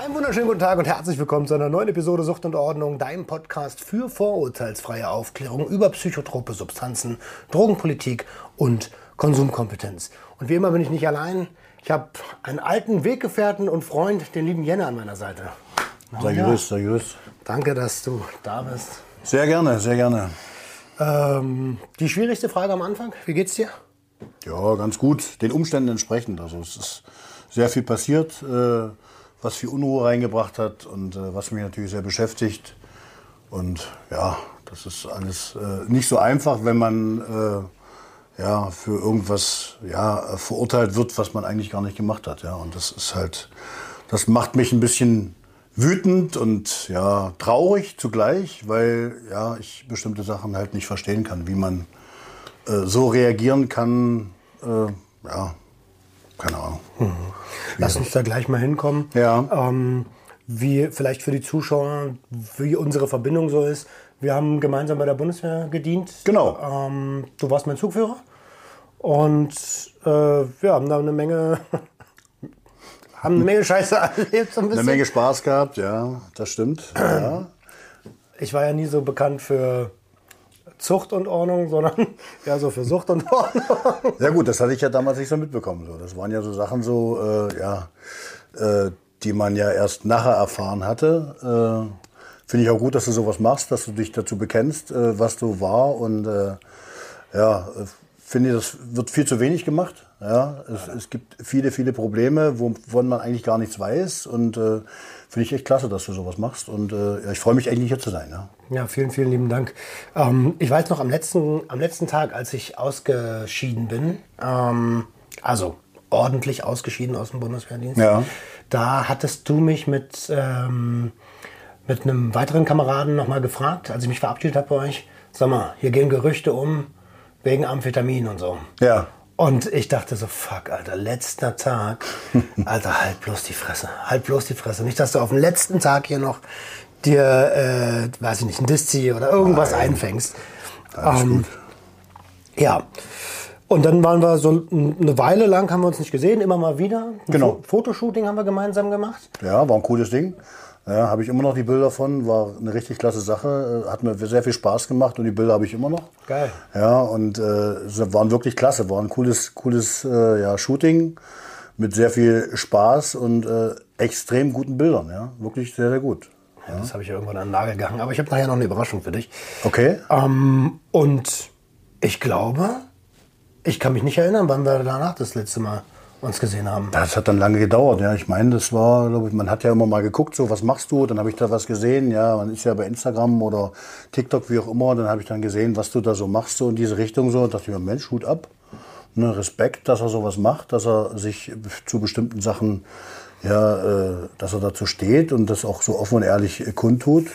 Einen wunderschönen guten Tag und herzlich willkommen zu einer neuen Episode Sucht und Ordnung, deinem Podcast für vorurteilsfreie Aufklärung über psychotrope Substanzen, Drogenpolitik und Konsumkompetenz. Und wie immer bin ich nicht allein. Ich habe einen alten Weggefährten und Freund, den lieben Jenne an meiner Seite. Na Sei ja. sei grüßt. Danke, dass du da bist. Sehr gerne, sehr gerne. Ähm, die schwierigste Frage am Anfang, wie geht's dir? Ja, ganz gut. Den Umständen entsprechend. Also es ist sehr viel passiert, äh, was viel Unruhe reingebracht hat und äh, was mich natürlich sehr beschäftigt. Und ja, das ist alles äh, nicht so einfach, wenn man äh, ja für irgendwas ja verurteilt wird, was man eigentlich gar nicht gemacht hat. Ja, und das ist halt, das macht mich ein bisschen wütend und ja traurig zugleich, weil ja ich bestimmte Sachen halt nicht verstehen kann, wie man äh, so reagieren kann, äh, ja, keine Ahnung. Lass uns da gleich mal hinkommen. Ja. Ähm, wie vielleicht für die Zuschauer, wie unsere Verbindung so ist. Wir haben gemeinsam bei der Bundeswehr gedient. Genau. Ähm, du warst mein Zugführer. Und äh, wir haben da eine Menge, haben eine Menge Scheiße erlebt. So ein Eine. Menge Spaß gehabt, ja, das stimmt. Ja. Ich war ja nie so bekannt für Zucht und Ordnung, sondern ja so für Sucht und Ordnung. ja gut, das hatte ich ja damals nicht so mitbekommen. Das waren ja so Sachen so, äh, ja, äh, die man ja erst nachher erfahren hatte. Äh, Finde ich auch gut, dass du sowas machst, dass du dich dazu bekennst, äh, was du war und äh, ja, äh, finde, das wird viel zu wenig gemacht. Ja, es, es gibt viele, viele Probleme, wovon man eigentlich gar nichts weiß. Und äh, finde ich echt klasse, dass du sowas machst. Und äh, ja, ich freue mich eigentlich hier zu sein. Ja. Ja, vielen, vielen lieben Dank. Ähm, ich weiß noch, am letzten, am letzten Tag, als ich ausgeschieden bin, ähm, also ordentlich ausgeschieden aus dem Bundeswehrdienst, Ja. da hattest du mich mit, ähm, mit einem weiteren Kameraden nochmal gefragt, als ich mich verabschiedet habe bei euch, sag mal, hier gehen Gerüchte um wegen Amphetamin und so. Ja. Und ich dachte so, fuck, Alter, letzter Tag. Alter, halt bloß die Fresse. Halt bloß die Fresse. Nicht, dass du auf den letzten Tag hier noch dir, äh, weiß ich nicht, ein Diszi oder irgendwas einfängst. Alles Ähm. Ja. Und dann waren wir so eine Weile lang, haben wir uns nicht gesehen, immer mal wieder. Ein Genau. Fo- Fotoshooting haben wir gemeinsam gemacht. Ja, war ein cooles Ding. Ja, habe ich immer noch die Bilder von, war eine richtig klasse Sache, äh, hat mir sehr viel Spaß gemacht und die Bilder habe ich immer noch. Geil. Ja, und äh, sie waren wirklich klasse, war ein cooles, cooles äh, ja, Shooting mit sehr viel Spaß und äh, extrem guten Bildern, ja, wirklich sehr, sehr gut. Ja, das habe ich irgendwann an den Nagel gehangen. Aber ich habe nachher noch eine Überraschung für dich. Okay, Ähm, und ich glaube, ich kann mich nicht erinnern, wann wir danach das letzte Mal uns gesehen haben. das hat dann lange gedauert, ja. Ich meine, das war, glaube ich, man hat ja immer mal geguckt, so was machst du? Dann habe ich da was gesehen, ja. Man ist ja bei Instagram oder TikTok, wie auch immer. Dann habe ich dann gesehen, was du da so machst, so in diese Richtung so. Und dachte ich mir, Mensch, Hut ab. Ne, Respekt, dass er sowas macht, dass er sich zu bestimmten Sachen, ja, äh, dass er dazu steht und das auch so offen und ehrlich kundtut.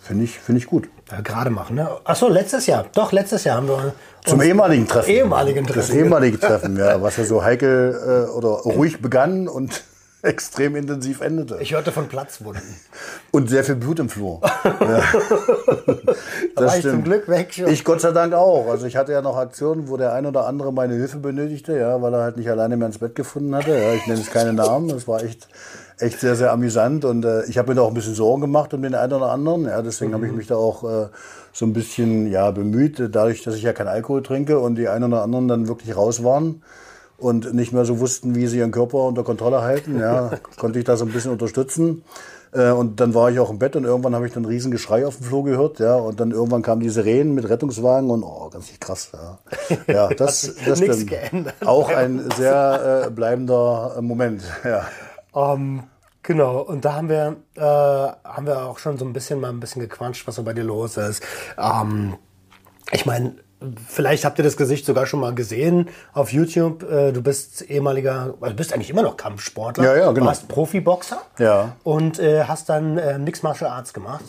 Finde ich, finde ich gut. Ja, gerade machen, ne? Achso, letztes Jahr. Doch, letztes Jahr haben wir Zum ehemaligen Treffen. ehemaligen Das Treffen. ehemalige Treffen, ja, was ja so heikel äh, oder ruhig begann und extrem intensiv endete. Ich hörte von Platzwunden. Und sehr viel Blut im Flur. Ja. Da war ich zum Glück weg schon. Ich Gott sei Dank auch. Also ich hatte ja noch Aktionen, wo der ein oder andere meine Hilfe benötigte, ja, weil er halt nicht alleine mehr ins Bett gefunden hatte. Ja, ich nenne jetzt keine Namen. Das war echt, echt sehr, sehr amüsant. Und äh, ich habe mir da auch ein bisschen Sorgen gemacht um den einen oder anderen. Ja, deswegen habe ich mich da auch äh, so ein bisschen ja, bemüht, dadurch, dass ich ja keinen Alkohol trinke und die einen oder anderen dann wirklich raus waren und nicht mehr so wussten, wie sie ihren Körper unter Kontrolle halten, ja, konnte ich da so ein bisschen unterstützen. Äh, Und dann war ich auch im Bett und irgendwann habe ich dann ein riesen Geschrei auf dem Flur gehört, ja. Und dann irgendwann kamen die Sirenen mit Rettungswagen und oh, ganz krass, ja. Ja, das, das geändert. Auch ein sehr äh, bleibender äh, Moment, ja. Ähm, Genau, und da haben wir, äh, haben wir auch schon so ein bisschen mal ein bisschen gequatscht, was so bei dir los ist. Ähm, ich meine, vielleicht habt ihr das Gesicht sogar schon mal gesehen auf YouTube. Äh, du bist ehemaliger, also du bist eigentlich immer noch Kampfsportler. Ja, ja, genau. Du warst Profiboxer. Ja. Und äh, hast dann äh, Mixed Martial Arts gemacht.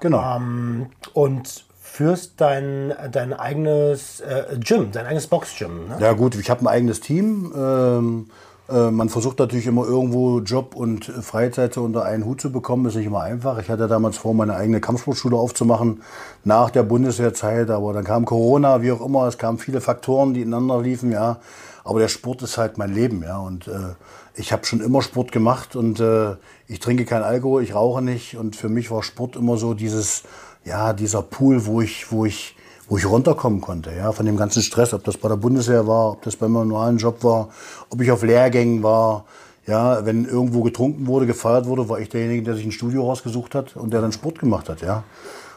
Genau. Ähm, und führst dein, dein eigenes äh, Gym, dein eigenes Boxgym. Ne? Ja gut, ich habe ein eigenes Team. Ähm, äh, man versucht natürlich immer irgendwo Job und Freizeit so unter einen Hut zu bekommen. Ist nicht immer einfach. Ich hatte damals vor, meine eigene Kampfsportschule aufzumachen nach der Bundeswehrzeit, aber dann kam Corona, wie auch immer. Es kamen viele Faktoren, die ineinander liefen, ja. Aber der Sport ist halt mein Leben, ja. Und äh, ich habe schon immer Sport gemacht und äh, ich trinke kein Alkohol, ich rauche nicht. Und für mich war Sport immer so dieses, ja, dieser Pool, wo ich, wo ich wo ich runterkommen konnte, ja, von dem ganzen Stress, ob das bei der Bundeswehr war, ob das bei meinem normalen Job war, ob ich auf Lehrgängen war, ja, wenn irgendwo getrunken wurde, gefeiert wurde, war ich derjenige, der sich ein Studio rausgesucht hat und der dann Sport gemacht hat, ja.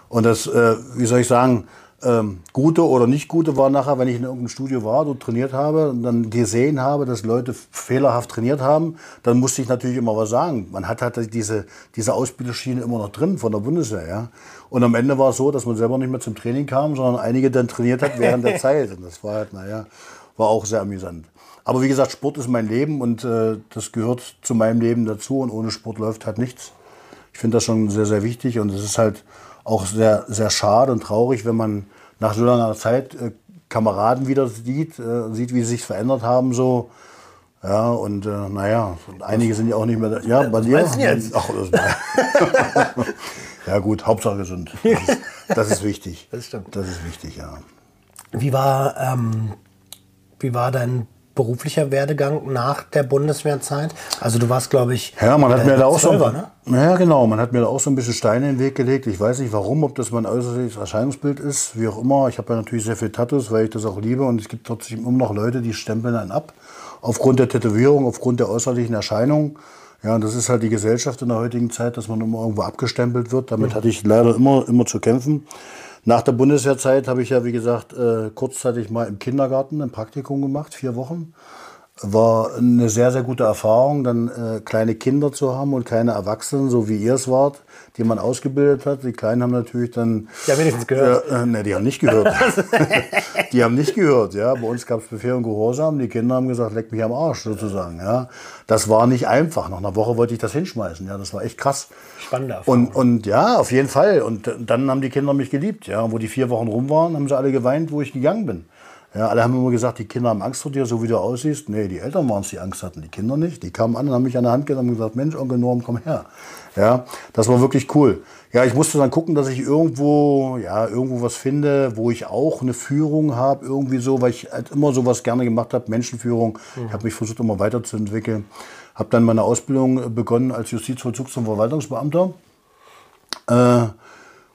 Und das, äh, wie soll ich sagen, ähm, gute oder nicht gute war nachher, wenn ich in irgendeinem Studio war, dort trainiert habe und dann gesehen habe, dass Leute fehlerhaft trainiert haben, dann musste ich natürlich immer was sagen. Man hat halt diese, diese Ausbilderschiene immer noch drin von der Bundeswehr, ja. Und am Ende war es so, dass man selber nicht mehr zum Training kam, sondern einige dann trainiert hat während der Zeit. Und das war halt, naja, war auch sehr amüsant. Aber wie gesagt, Sport ist mein Leben und äh, das gehört zu meinem Leben dazu und ohne Sport läuft halt nichts. Ich finde das schon sehr, sehr wichtig und es ist halt auch sehr, sehr schade und traurig, wenn man nach so langer Zeit äh, Kameraden wieder sieht, äh, sieht, wie sie sich verändert haben, so. Ja, und äh, naja, und einige sind ja auch nicht mehr da. Ja, bei dir? du jetzt? Ach, ja gut, Hauptsache gesund. Das ist, das ist wichtig. Das stimmt. Das ist wichtig, ja. Wie war, ähm, wie war dein beruflicher Werdegang nach der Bundeswehrzeit? Also du warst, glaube ich, Ja, man hat äh, mir da auch so, Zwölfer, ne? ja genau, man hat mir da auch so ein bisschen Steine in den Weg gelegt. Ich weiß nicht warum, ob das mein äußerliches Erscheinungsbild ist, wie auch immer. Ich habe ja natürlich sehr viel Tattoos, weil ich das auch liebe und es gibt trotzdem immer noch Leute, die stempeln dann ab aufgrund der Tätowierung, aufgrund der äußerlichen Erscheinung. Ja, und das ist halt die Gesellschaft in der heutigen Zeit, dass man immer irgendwo abgestempelt wird. Damit hatte ich leider immer, immer zu kämpfen. Nach der Bundeswehrzeit habe ich ja, wie gesagt, äh, kurzzeitig mal im Kindergarten ein Praktikum gemacht, vier Wochen. War eine sehr, sehr gute Erfahrung, dann äh, kleine Kinder zu haben und keine Erwachsenen, so wie ihr es wart, die man ausgebildet hat. Die Kleinen haben natürlich dann... Ja, wenigstens gehört. Ja, äh, ne, die haben nicht gehört. die haben nicht gehört, ja. Bei uns gab es Befehl und Gehorsam. Die Kinder haben gesagt, leck mich am Arsch, sozusagen, ja. Das war nicht einfach. Nach einer Woche wollte ich das hinschmeißen, ja. Das war echt krass. Spannende Erfahrung. Und, und ja, auf jeden Fall. Und dann haben die Kinder mich geliebt. Ja, und wo die vier Wochen rum waren, haben sie alle geweint, wo ich gegangen bin. Ja, alle haben immer gesagt, die Kinder haben Angst vor dir, so wie du aussiehst. Nee, die Eltern waren es, die Angst hatten, die Kinder nicht. Die kamen an und haben mich an der Hand genommen und gesagt, Mensch, Onkel Norm, komm her. Ja, das war wirklich cool. Ja, ich musste dann gucken, dass ich irgendwo, ja, irgendwo was finde, wo ich auch eine Führung habe, irgendwie so, weil ich halt immer sowas gerne gemacht habe, Menschenführung. Ich habe mich versucht, immer weiterzuentwickeln. Habe dann meine Ausbildung begonnen als Justizvollzugs- und Verwaltungsbeamter. Äh,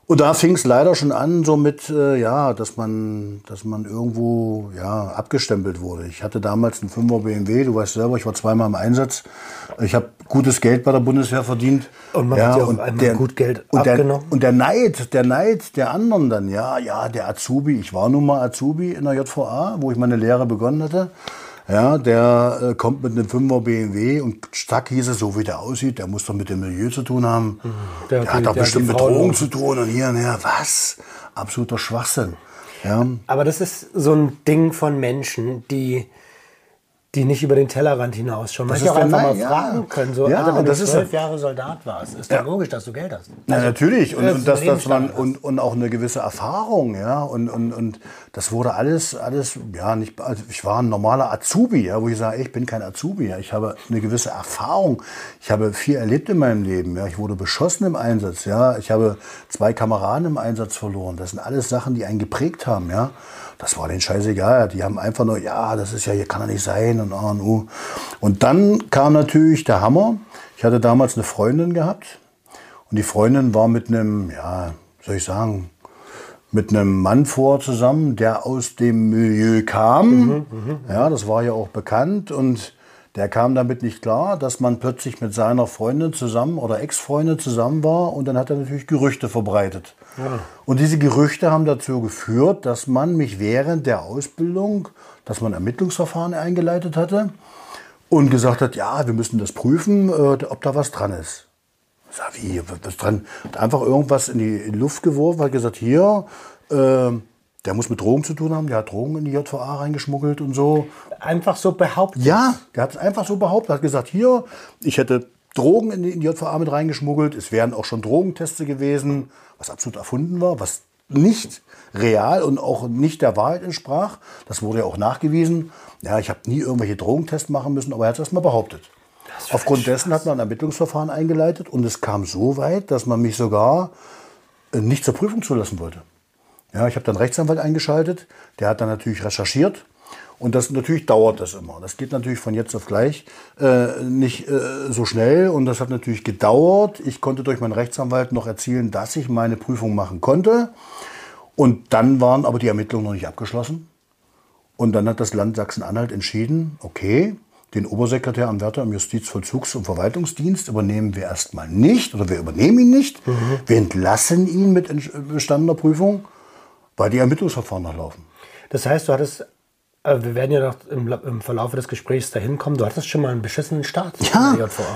und da fing es leider schon an, so mit, äh, ja, dass man, dass man irgendwo ja, abgestempelt wurde. Ich hatte damals einen 5er BMW, du weißt selber, ich war zweimal im Einsatz. Ich habe gutes Geld bei der Bundeswehr verdient. Und man hat dir auf einmal gut Geld und abgenommen? Der, und der Neid, der Neid der anderen dann, ja, ja, der Azubi, ich war nun mal Azubi in der JVA, wo ich meine Lehre begonnen hatte. Ja, der äh, kommt mit einem 5er BMW und zack hieß es, so wie der aussieht, der muss doch mit dem Milieu zu tun haben. Der- Der, hat doch der bestimmt mit Drogen zu tun und hier und her. Was? Absoluter Schwachsinn. Ja, Aber das ist so ein Ding von Menschen, die, die nicht über den Tellerrand hinausschauen. Das Manche ist auch einfach mal Nein, ja. fragen können. So, Ja, Alter, wenn das du ist zwölf ja- Jahre Soldat warst, ist doch logisch, dass du Geld hast. Ja, natürlich. Und, das und, ist das, ein dass man, und, und auch eine gewisse Erfahrung, ja. Und, und, und das wurde alles, alles, ja, nicht, also ich war ein normaler Azubi, ja, wo ich sage, ich bin kein Azubi, ja. Ich habe eine gewisse Erfahrung. Ich habe viel erlebt in meinem Leben, ja. Ich wurde beschossen im Einsatz, ja. Ich habe zwei Kameraden im Einsatz verloren. Das sind alles Sachen, die einen geprägt haben, ja. Das war denen scheißegal. Die haben einfach nur, ja, das ist ja, hier kann er nicht sein und A und U. Und dann kam natürlich der Hammer. Ich hatte damals eine Freundin gehabt. Und die Freundin war mit einem, ja, soll ich sagen, mit einem Mann vor zusammen, der aus dem Milieu kam. ja, das war ja auch bekannt. Und der kam damit nicht klar, dass man plötzlich mit seiner Freundin zusammen oder Ex-Freundin zusammen war. Und dann hat er natürlich Gerüchte verbreitet. Und diese Gerüchte haben dazu geführt, dass man mich während der Ausbildung, dass man Ermittlungsverfahren eingeleitet hatte und gesagt hat, ja, wir müssen das prüfen, äh, ob da was dran ist. Ich sag, wie, was dran? Hat einfach irgendwas in die, in die Luft geworfen, hat gesagt, hier, äh, der muss mit Drogen zu tun haben, der hat Drogen in die JVA reingeschmuggelt und so. Einfach so behauptet. Ja, der hat es einfach so behauptet, hat gesagt, hier, ich hätte Drogen in die, JVA mit reingeschmuggelt, es wären auch schon Drogenteste gewesen, was absolut erfunden war, was nicht real und auch nicht der Wahrheit entsprach. Das wurde ja auch nachgewiesen. Ja, ich habe nie irgendwelche Drogentests machen müssen, aber er hat es erstmal behauptet. Aufgrund dessen hat man ein Ermittlungsverfahren eingeleitet und es kam so weit, dass man mich sogar äh, nicht zur Prüfung zulassen wollte. Ja, ich habe dann einen Rechtsanwalt eingeschaltet, der hat dann natürlich recherchiert und das natürlich dauert das immer. Das geht natürlich von jetzt auf gleich äh, nicht äh, so schnell und das hat natürlich gedauert. Ich konnte durch meinen Rechtsanwalt noch erzielen, dass ich meine Prüfung machen konnte. Und dann waren aber die Ermittlungen noch nicht abgeschlossen. Und dann hat das Land Sachsen-Anhalt entschieden, okay, den Obersekretär Anwärter im Justizvollzugs- und Verwaltungsdienst übernehmen wir erstmal nicht oder wir übernehmen ihn nicht. Wir entlassen ihn mit bestandener Prüfung, weil die Ermittlungsverfahren noch laufen. Das heißt, du hattest, wir werden ja noch im, im Verlauf des Gesprächs dahin kommen, du hattest schon mal einen beschissenen Start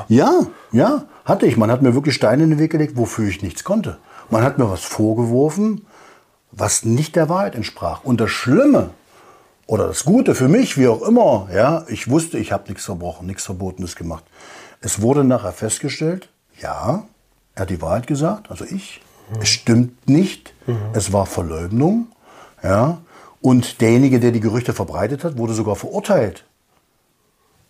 Ja, ja, ja, hatte ich. Man hat mir wirklich Steine in den Weg gelegt, wofür ich nichts konnte. Man hat mir was vorgeworfen, was nicht der Wahrheit entsprach. Und das Schlimme oder das Gute für mich, wie auch immer, ja, ich wusste, ich habe nichts verbrochen, nichts Verbotenes gemacht. Es wurde nachher festgestellt, ja, er hat die Wahrheit gesagt, also ich. Es stimmt nicht. Es war Verleugnung, ja. Und derjenige, der die Gerüchte verbreitet hat, wurde sogar verurteilt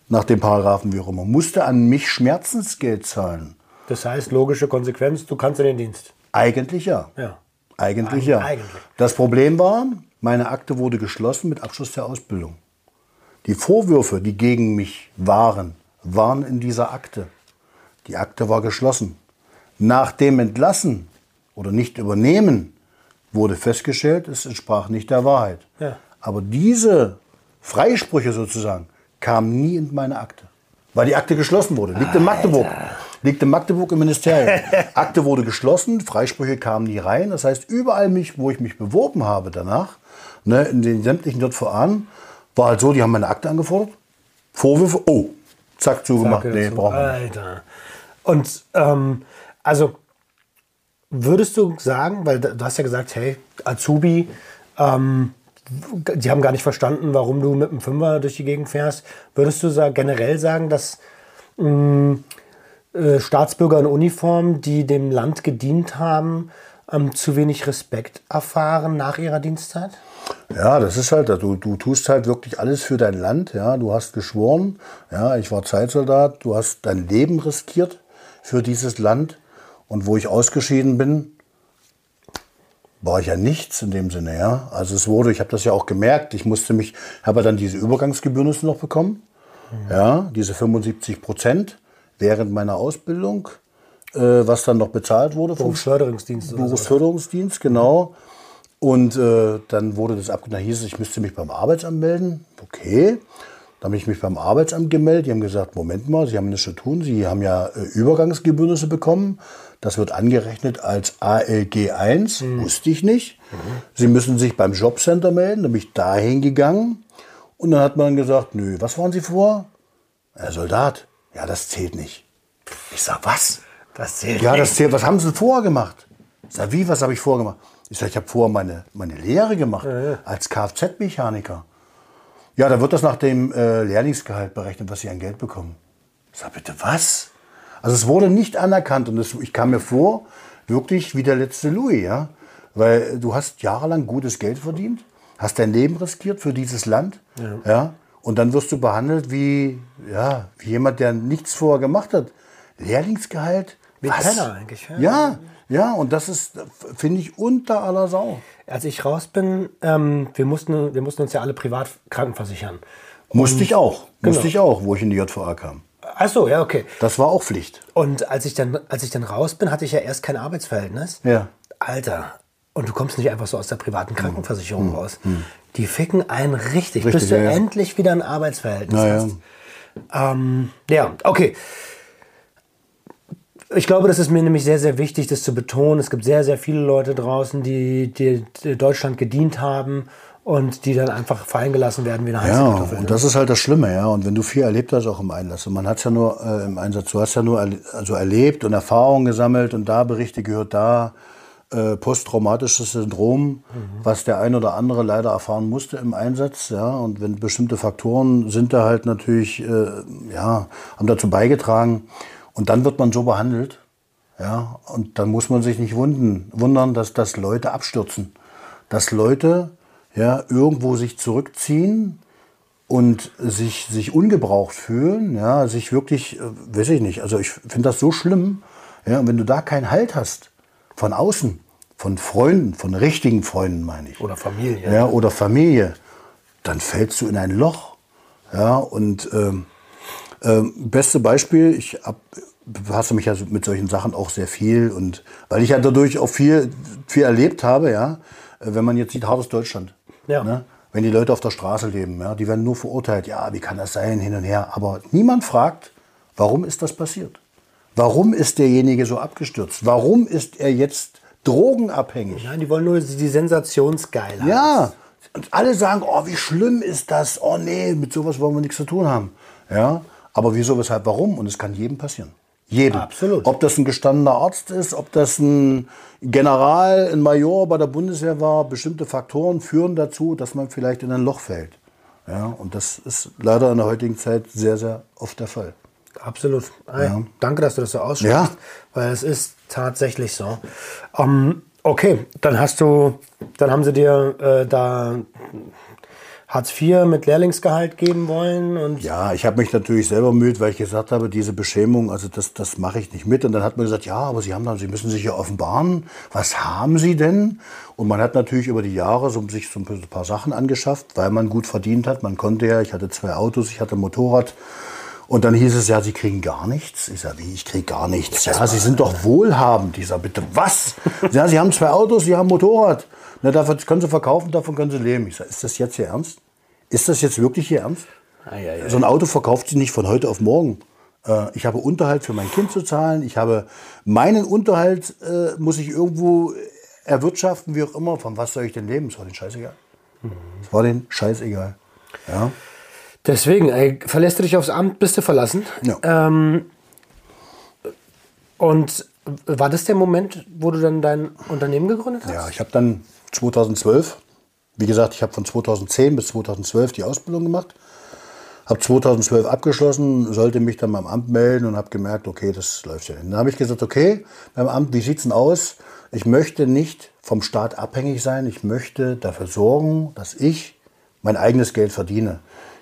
nach dem Paragraphen wie auch immer, musste an mich Schmerzensgeld zahlen. Das heißt, logische Konsequenz, du kannst in den Dienst. Eigentlich ja. Ja. Eigentlich Eig- ja. eigentlich. Das Problem war, meine Akte wurde geschlossen mit Abschluss der Ausbildung. Die Vorwürfe, die gegen mich waren, waren in dieser Akte. Die Akte war geschlossen. Nach dem Entlassen oder nicht übernehmen wurde festgestellt, es entsprach nicht der Wahrheit. Ja. Aber diese Freisprüche sozusagen kamen nie in meine Akte. Weil die Akte geschlossen wurde. Liegt in Magdeburg. Liegt in Magdeburg im Ministerium. Akte wurde geschlossen, Freisprüche kamen nie rein. Das heißt, überall, mich, wo ich mich beworben habe danach, ne, in den sämtlichen JVA, war halt so, die haben meine Akte angefordert. Vorwürfe, oh, zack, zugemacht. Sag Nee, brauchen wir nicht. Alter. Und ähm, also würdest du sagen, weil du hast ja gesagt, hey, Azubi, ähm, die haben gar nicht verstanden, warum du mit dem Fünfer durch die Gegend fährst. Würdest du sa- generell sagen, dass mh, äh, Staatsbürger in Uniform, die dem Land gedient haben, ähm, zu wenig Respekt erfahren nach ihrer Dienstzeit? Ja, das ist halt, du, du tust halt wirklich alles für dein Land. Ja, du hast geschworen. Ja, ich war Zeitsoldat. Du hast dein Leben riskiert für dieses Land. Und wo ich ausgeschieden bin, war ich ja nichts in dem Sinne. Ja, also es wurde, ich habe das ja auch gemerkt. Ich musste mich, habe dann diese Übergangsgebühren noch bekommen. Ja, diese 75 Prozent während meiner Ausbildung, äh, was dann noch bezahlt wurde vom Berufsförderungsdienst. Berufsförderungsdienst, genau. Und äh, dann wurde das abgenommen, da hieß es, ich müsste mich beim Arbeitsamt melden. Okay. Dann habe ich mich beim Arbeitsamt gemeldet. Die haben gesagt, Moment mal, Sie haben nichts zu tun. Sie haben ja äh, Übergangsgebührnisse bekommen. Das wird angerechnet als ALG 1. Wusste ich nicht. Sie müssen sich beim Jobcenter melden. Da bin ich dahin gegangen. Und dann hat man gesagt, nö, was waren Sie vor? Herr Soldat. Ja, das zählt nicht. Ich sag, was? Das zählt Ja, das zählt. Was haben Sie denn vorher gemacht? Ich sag, wie, was habe ich vorher gemacht? Ich sag, ich habe vorher meine, meine Lehre gemacht als Kfz-Mechaniker. Ja, da wird das nach dem äh, Lehrlingsgehalt berechnet, was Sie an Geld bekommen. Ich sag, bitte was? Also es wurde nicht anerkannt und es, ich kam mir vor, wirklich wie der letzte Louis, ja. Weil du hast jahrelang gutes Geld verdient, hast dein Leben riskiert für dieses Land, ja. Und dann wirst du behandelt wie, ja, wie jemand, der nichts vorher gemacht hat. Lehrlingsgehalt? Ein Was? Penner eigentlich, ja. Ja, ja, und das ist, finde ich, unter aller Sau. Als ich raus bin, ähm, wir, mussten, wir mussten uns ja alle privat krankenversichern. Musste ich auch. Musste Genau. ich auch, wo ich in die JVA kam. Ach so, ja, okay. Das war auch Pflicht. Und als ich dann, als ich dann raus bin, hatte ich ja erst kein Arbeitsverhältnis. Ja. Alter, und du kommst nicht einfach so aus der privaten Krankenversicherung raus. Die ficken einen richtig, Richtig, bis du ja, ja. endlich wieder ein Arbeitsverhältnis ja. hast. Ähm, ja, okay. Ich glaube, das ist mir nämlich sehr, sehr wichtig, das zu betonen. Es gibt sehr, sehr viele Leute draußen, die, die Deutschland gedient haben und die dann einfach fallen gelassen werden wie eine heiße Ja, Kartoffel. und das ist halt das Schlimme, ja. Und wenn du viel erlebt hast, auch im Einlass. Und man hat es ja nur äh, im Einsatz, du hast ja nur also erlebt und Erfahrungen gesammelt und da Berichte gehört, da äh, posttraumatisches Syndrom, was der ein oder andere leider erfahren musste im Einsatz, ja. Und wenn bestimmte Faktoren sind da halt natürlich, äh, ja, haben dazu beigetragen. Und dann wird man so behandelt, ja. Und dann muss man sich nicht wunden, wundern, dass, dass Leute abstürzen. Dass Leute, ja, irgendwo sich zurückziehen, und sich, sich ungebraucht fühlen, ja, sich wirklich, äh, weiß ich nicht, also ich finde das so schlimm, ja, und wenn du da keinen Halt hast, von außen, von Freunden, von richtigen Freunden meine ich. Oder Familie. Ja, oder Familie, dann fällst du in ein Loch. Ja, und ähm, ähm, beste Beispiel, ich hab, befasse mich ja mit solchen Sachen auch sehr viel und weil ich ja dadurch auch viel, viel erlebt habe, ja, wenn man jetzt sieht, hartes Deutschland. Ja. Ne? Wenn die Leute auf der Straße leben, ja, die werden nur verurteilt, ja, wie kann das sein, hin und her. Aber niemand fragt, warum ist das passiert? Warum ist derjenige so abgestürzt? Warum ist er jetzt drogenabhängig? Nein, die wollen nur die Sensationsgeilheit. Ja, und alle sagen, oh, wie schlimm ist das? Oh nee, mit sowas wollen wir nichts zu tun haben. Ja, aber wieso, weshalb, warum? Und es kann jedem passieren. Jedem. Absolut. Ob das ein gestandener Arzt ist, ob das ein General, ein Major bei der Bundeswehr war, bestimmte Faktoren führen dazu, dass man vielleicht in ein Loch fällt. Ja, und das ist leider in der heutigen Zeit sehr, sehr oft der Fall. Absolut. Ey, Danke, dass du das so aussprichst. Ja. Weil es ist tatsächlich so. Ähm, okay, dann hast du, dann haben sie dir äh, da Hartz IV mit Lehrlingsgehalt geben wollen und Ja, ich habe mich natürlich selber bemüht, weil ich gesagt habe, diese Beschämung, also das, das mache ich nicht mit. Und dann hat man gesagt, ja, aber Sie haben dann, Sie müssen sich ja offenbaren. Was haben Sie denn? Und man hat natürlich über die Jahre so, sich so ein paar Sachen angeschafft, weil man gut verdient hat. Man konnte ja, ich hatte zwei Autos, ich hatte Motorrad. Und dann hieß es ja, Sie kriegen gar nichts. Ich sage, wie, ich kriege gar nichts. Ja, Sie sind doch wohlhabend. Ich sage, bitte, was? Ja, Sie haben zwei Autos, Sie haben ein Motorrad. Na, davon können Sie verkaufen, davon können Sie leben. Ich sage, ist das jetzt Ihr Ernst? Ist das jetzt wirklich Ihr Ernst? So ein Auto verkauft sich nicht von heute auf morgen. Äh, Ich habe Unterhalt für mein Kind zu zahlen. Ich habe meinen Unterhalt, äh, muss ich irgendwo erwirtschaften, wie auch immer. Von was soll ich denn leben? Es war den scheißegal. Es war den scheißegal. Ja. Deswegen, ey, verlässt du dich aufs Amt, bist du verlassen. Ja. Ähm, und war das der Moment, wo du dann dein Unternehmen gegründet hast? Ja, ich habe dann 2012, wie gesagt, ich habe von 2010 bis 2012 die Ausbildung gemacht. Habe 2012 abgeschlossen, sollte mich dann beim Amt melden und habe gemerkt, okay, das läuft ja nicht. Dann habe ich gesagt, okay, beim Amt, wie sieht's denn aus? Ich möchte nicht vom Staat abhängig sein. Ich möchte dafür sorgen, dass ich mein eigenes Geld verdiene.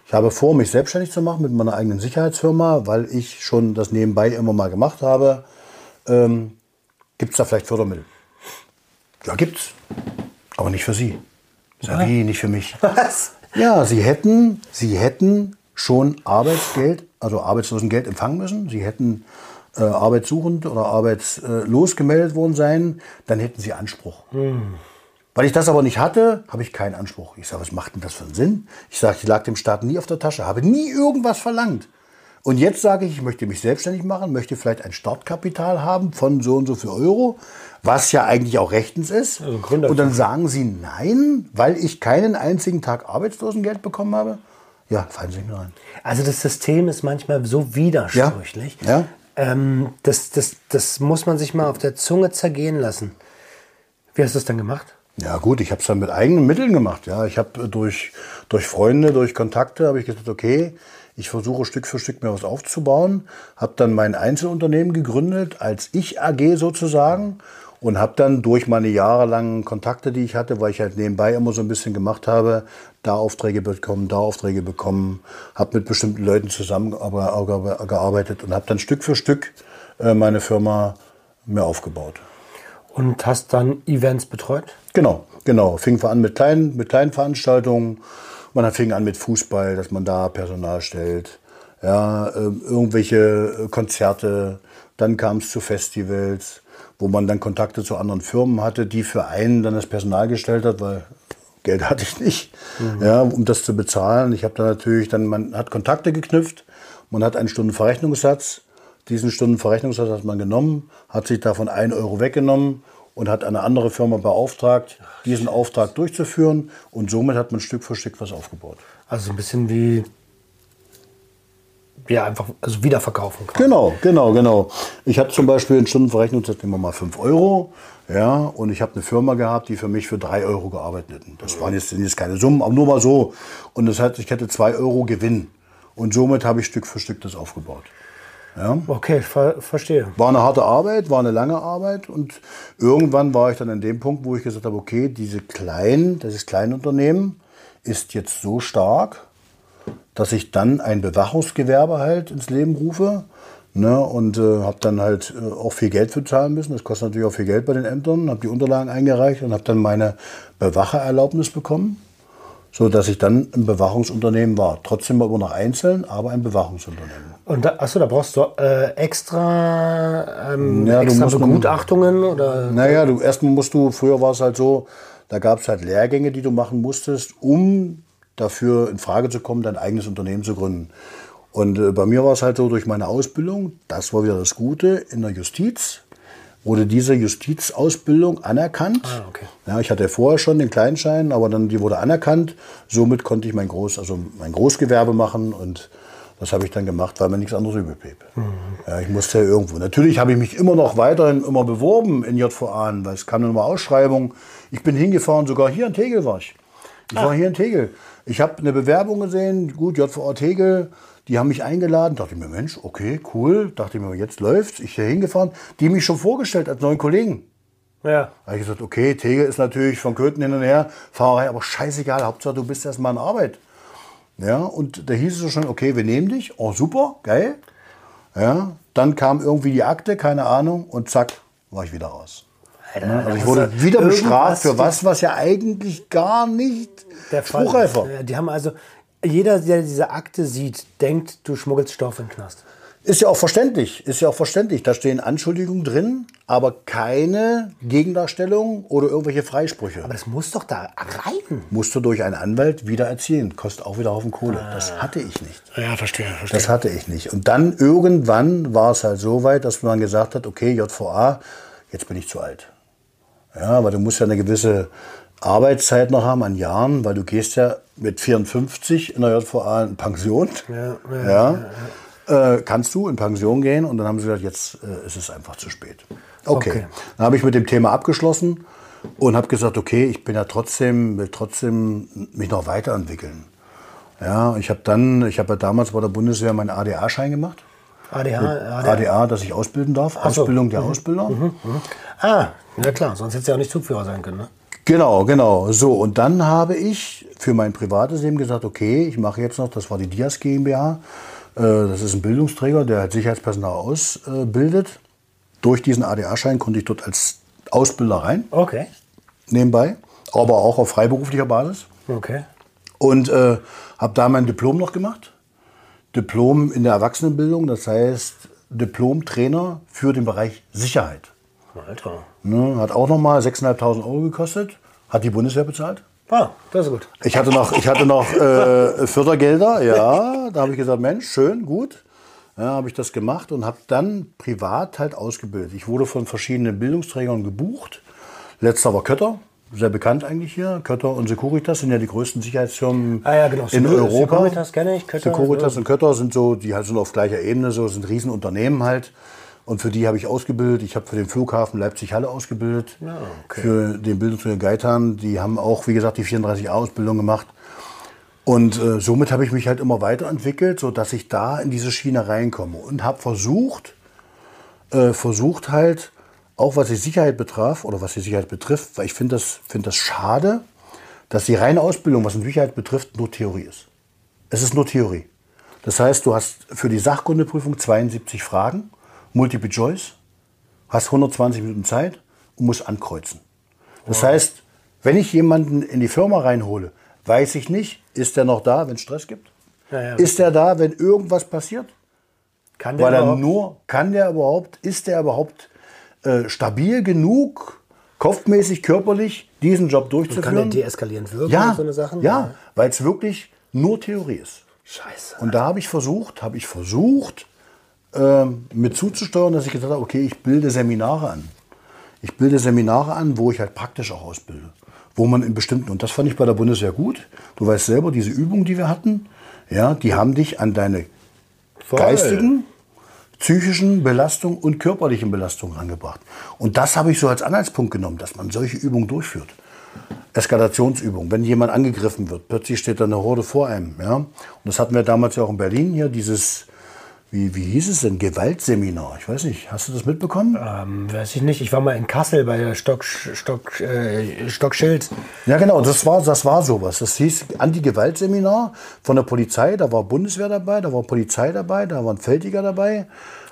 Ich habe vor, mich selbstständig zu machen mit meiner eigenen Sicherheitsfirma, weil ich schon das nebenbei immer mal gemacht habe. Ähm, Gibt es da vielleicht Fördermittel? Ja, gibt's. Aber nicht für Sie. Sag wie, nicht für mich. Was? Ja, Sie hätten, Sie hätten schon Arbeitsgeld, also Arbeitslosengeld empfangen müssen. Sie hätten äh, arbeitssuchend oder arbeitslos gemeldet worden sein. Dann hätten Sie Anspruch. Weil ich das aber nicht hatte, habe ich keinen Anspruch. Ich sage, was macht denn das für einen Sinn? Ich sage, ich lag dem Staat nie auf der Tasche, habe nie irgendwas verlangt. Und jetzt sage ich, ich möchte mich selbstständig machen, möchte vielleicht ein Startkapital haben von so und so viel Euro, was ja eigentlich auch rechtens ist. Also und dann sagen sie nein, weil ich keinen einzigen Tag Arbeitslosengeld bekommen habe. Ja, fallen Sie mir rein. Also das System ist manchmal so widersprüchlich. Ja. Ja. Ähm, das, das, das muss man sich mal auf der Zunge zergehen lassen. Wie hast du das dann gemacht? Ja gut, ich habe es dann mit eigenen Mitteln gemacht. Ja, ich habe durch, durch Freunde, durch Kontakte, habe ich gesagt, okay, ich versuche Stück für Stück mir was aufzubauen. Habe dann mein Einzelunternehmen gegründet, als Ich AG sozusagen. Und habe dann durch meine jahrelangen Kontakte, die ich hatte, weil ich halt nebenbei immer so ein bisschen gemacht habe, da Aufträge bekommen, da Aufträge bekommen, habe mit bestimmten Leuten zusammengearbeitet und habe dann Stück für Stück äh, meine Firma mir aufgebaut. Und hast dann Events betreut? Genau, genau. Fing wir an mit kleinen, mit kleinen Veranstaltungen. Man fing an mit Fußball, dass man da Personal stellt. Ja, ähm, irgendwelche äh, Konzerte. Dann kam es zu Festivals, wo man dann Kontakte zu anderen Firmen hatte, die für einen dann das Personal gestellt hat, weil Geld hatte ich nicht, ja, um das zu bezahlen. Ich habe dann natürlich, dann man hat Kontakte geknüpft, man hat einen Stundenverrechnungssatz. Diesen Stundenverrechnungssatz hat man genommen, hat sich davon 1 Euro weggenommen und hat eine andere Firma beauftragt, diesen Auftrag durchzuführen. Und somit hat man Stück für Stück was aufgebaut. Also so ein bisschen wie ja, einfach also wiederverkaufen kann. Genau, genau, genau. Ich hatte zum Beispiel einen Stundenverrechnung, das nehmen wir mal 5 Euro. Ja, und ich habe eine Firma gehabt, die für mich für 3 Euro gearbeitet hat. Das waren jetzt, sind jetzt keine Summen, aber nur mal so. Und das heißt, ich hätte 2 Euro Gewinn. Und somit habe ich Stück für Stück das aufgebaut. Ja. Okay, ver verstehe. War eine harte Arbeit, war eine lange Arbeit und irgendwann war ich dann an dem Punkt, wo ich gesagt habe, okay, diese kleinen, dieses Kleinunternehmen ist jetzt so stark, dass ich dann ein Bewachungsgewerbe halt ins Leben rufe. Ne, und äh, habe dann halt äh, auch viel Geld für zahlen müssen. Das kostet natürlich auch viel Geld bei den Ämtern. Habe die Unterlagen eingereicht und habe dann meine Bewachererlaubnis bekommen, so dass ich dann ein Bewachungsunternehmen war. Trotzdem aber noch einzeln, aber ein Bewachungsunternehmen. Und da, achso, da brauchst du äh, extra, ähm, Ja, du extra musst dann- Begutachtungen oder Naja, du, erstmal musst du, früher war es halt so, da gab es halt Lehrgänge, die du machen musstest, um dafür in Frage zu kommen, dein eigenes Unternehmen zu gründen. Und äh, bei mir war es halt so, durch meine Ausbildung, das war wieder das Gute, in der Justiz wurde diese Justizausbildung anerkannt. Ah, okay. Ja, ich hatte vorher schon den Kleinschein, aber dann die wurde anerkannt. Somit konnte ich mein Groß, also mein Großgewerbe machen und das habe ich dann gemacht, weil mir nichts anderes übrig blieb. Ja, ich musste ja irgendwo. Natürlich habe ich mich immer noch weiterhin immer beworben in JVA, weil es kam dann immer Ausschreibung. Ich bin hingefahren, sogar hier in Tegel war ich. Ich war hier in Tegel. Ich habe eine Bewerbung gesehen, gut, JVA Tegel, die haben mich eingeladen. Dachte ich mir, Mensch, okay, cool. Dachte ich mir, jetzt läuft's. Ich hier hingefahren. Die haben mich schon vorgestellt als neuen Kollegen. ja. Da habe ich gesagt, okay, Tegel ist natürlich von Köthen hin und her, Fahrerei, aber scheißegal, Hauptsache du bist erstmal in Arbeit. Ja, und da hieß es schon, okay, wir nehmen dich, oh super, geil. Ja, dann kam irgendwie die Akte, keine Ahnung, und zack, war ich wieder raus. Alter, Also ich wurde wieder bestraft für was, was ja eigentlich gar nicht der Fall spruchreif war. ist. Ja, Die haben also, jeder, der diese Akte sieht, denkt, du schmuggelst Stoff in den Knast. Ist ja auch verständlich, ist ja auch verständlich. Da stehen Anschuldigungen drin, aber keine Gegendarstellung oder irgendwelche Freisprüche. Aber das muss doch da rein. musst du durch einen Anwalt wieder erzielen. Kostet auch wieder Haufen Kohle. Das hatte ich nicht. Ja, verstehe, verstehe. Das hatte ich nicht. Und dann irgendwann war es halt so weit, dass man gesagt hat, okay, JVA, jetzt bin ich zu alt. Ja, aber du musst ja eine gewisse Arbeitszeit noch haben an Jahren, weil du gehst ja mit 54 in der JVA in Pension. Ja, ja, Äh, kannst du in Pension gehen und dann haben sie gesagt, jetzt äh, ist es einfach zu spät. Okay. Okay. Dann habe ich mit dem Thema abgeschlossen und habe gesagt, okay, ich bin ja trotzdem, will trotzdem mich noch weiterentwickeln. Ja, ich habe dann, ich habe ja damals bei der Bundeswehr meinen ADA-Schein gemacht. ADH, ADH. ADA, dass ich ausbilden darf, so. Ausbildung der Ausbilder. Ah, ja klar, sonst hättest du ja auch nicht Zugführer sein können. Ne? Genau, genau. So, und dann habe ich für mein privates Leben gesagt, okay, ich mache jetzt noch, das war die Dias GmbH. Äh, Das ist ein Bildungsträger, der halt Sicherheitspersonal ausbildet. Durch diesen ADA-Schein konnte ich dort als Ausbilder rein, Okay. nebenbei, aber auch auf freiberuflicher Basis. Okay. Und äh, habe da mein Diplom noch gemacht. Diplom in der Erwachsenenbildung, das heißt Diplom-Trainer für den Bereich Sicherheit. Alter. Ne, hat auch nochmal 6.500 Euro gekostet. Hat die Bundeswehr bezahlt. Ah, das ist gut. Ich hatte noch, ich hatte noch äh, Fördergelder, ja. Da habe ich gesagt, Mensch, schön, gut. Ja, habe ich das gemacht und habe dann privat halt ausgebildet. Ich wurde von verschiedenen Bildungsträgern gebucht. Letzter war Kötter, sehr bekannt eigentlich hier. Kötter und Securitas sind ja die größten Sicherheitsfirmen Ah ja, genau. in Secur- Europa. Securitas kenne ich, Kötter, Securitas und Kötter sind so, die halt sind auf gleicher Ebene, so sind Riesenunternehmen halt. Und für die habe ich ausgebildet. Ich habe für den Flughafen Leipzig-Halle ausgebildet. okay. Für den Bildungsträger Geitan. Die haben auch, wie gesagt, die 34a-Ausbildung gemacht. Und äh, somit habe ich mich halt immer weiterentwickelt, so dass ich da in diese Schiene reinkomme und habe versucht, äh, versucht halt, auch was die Sicherheit betraf oder was die Sicherheit betrifft, weil ich finde das, finde das schade, dass die reine Ausbildung, was die Sicherheit betrifft, nur Theorie ist. Es ist nur Theorie. Das heißt, du hast für die Sachkundeprüfung 72 Fragen, Multiple Choice, hast 120 Minuten Zeit und musst ankreuzen. Das heißt, wenn ich jemanden in die Firma reinhole, weiß ich nicht, ist der noch da, wenn es Stress gibt? Ja, ja. Ist der da, wenn irgendwas passiert? Kann der Weil er überhaupt? nur, kann der überhaupt, ist der überhaupt äh, stabil genug, kopfmäßig, körperlich, diesen Job kann durchzuführen? der deeskalierend wirken ja, und so eine Sachen? ja, weil es wirklich nur Theorie ist. Scheiße. Und da habe ich versucht, habe ich versucht, ähm, mit zuzusteuern, dass ich gesagt habe, okay, ich bilde Seminare an. ich bilde Seminare an, wo ich halt praktisch auch ausbilde. Wo man in bestimmten, und das fand ich bei der Bundeswehr gut, du weißt selber, diese Übungen, die wir hatten, ja, die haben dich an deine Voll. geistigen, psychischen Belastungen und körperlichen Belastungen rangebracht. Und das habe ich so als Anhaltspunkt genommen, dass man solche Übungen durchführt. Eskalationsübung, wenn jemand angegriffen wird, plötzlich steht da eine Horde vor einem. Ja? Und das hatten wir damals ja auch in Berlin hier, dieses, wie, wie hieß es denn, Gewaltseminar. Ich weiß nicht, hast du das mitbekommen? Ähm, weiß ich nicht. Ich war mal in Kassel bei der Stock, Stock, äh, Stockschild. Ja, genau, das war, das war sowas. Das hieß Anti-Gewalt-Seminar von der Polizei. Da war Bundeswehr dabei, da war Polizei dabei, da waren Feldjäger dabei.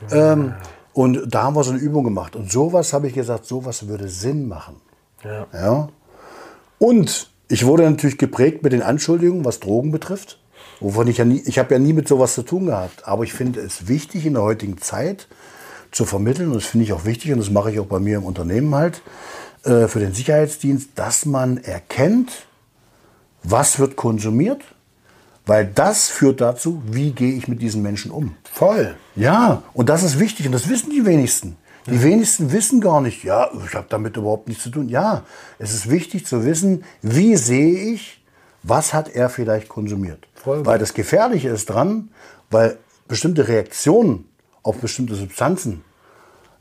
Ähm, und da haben wir so eine Übung gemacht. Und sowas habe ich gesagt, sowas würde Sinn machen. Ja. Ja. Und ich wurde natürlich geprägt mit den Anschuldigungen, was Drogen betrifft. Wovon ich ja nie, ich habe ja nie mit sowas zu tun gehabt. Aber ich finde es wichtig in der heutigen Zeit zu vermitteln, und das finde ich auch wichtig, und das mache ich auch bei mir im Unternehmen halt, äh, für den Sicherheitsdienst, dass man erkennt, was wird konsumiert, weil das führt dazu, wie gehe ich mit diesen Menschen um. Voll. Ja, und das ist wichtig und das wissen die wenigsten. Die wenigsten wissen gar nicht, ja, ich habe damit überhaupt nichts zu tun. Ja, es ist wichtig zu wissen, wie sehe ich, was hat er vielleicht konsumiert. Weil das Gefährliche ist dran, weil bestimmte Reaktionen auf bestimmte Substanzen,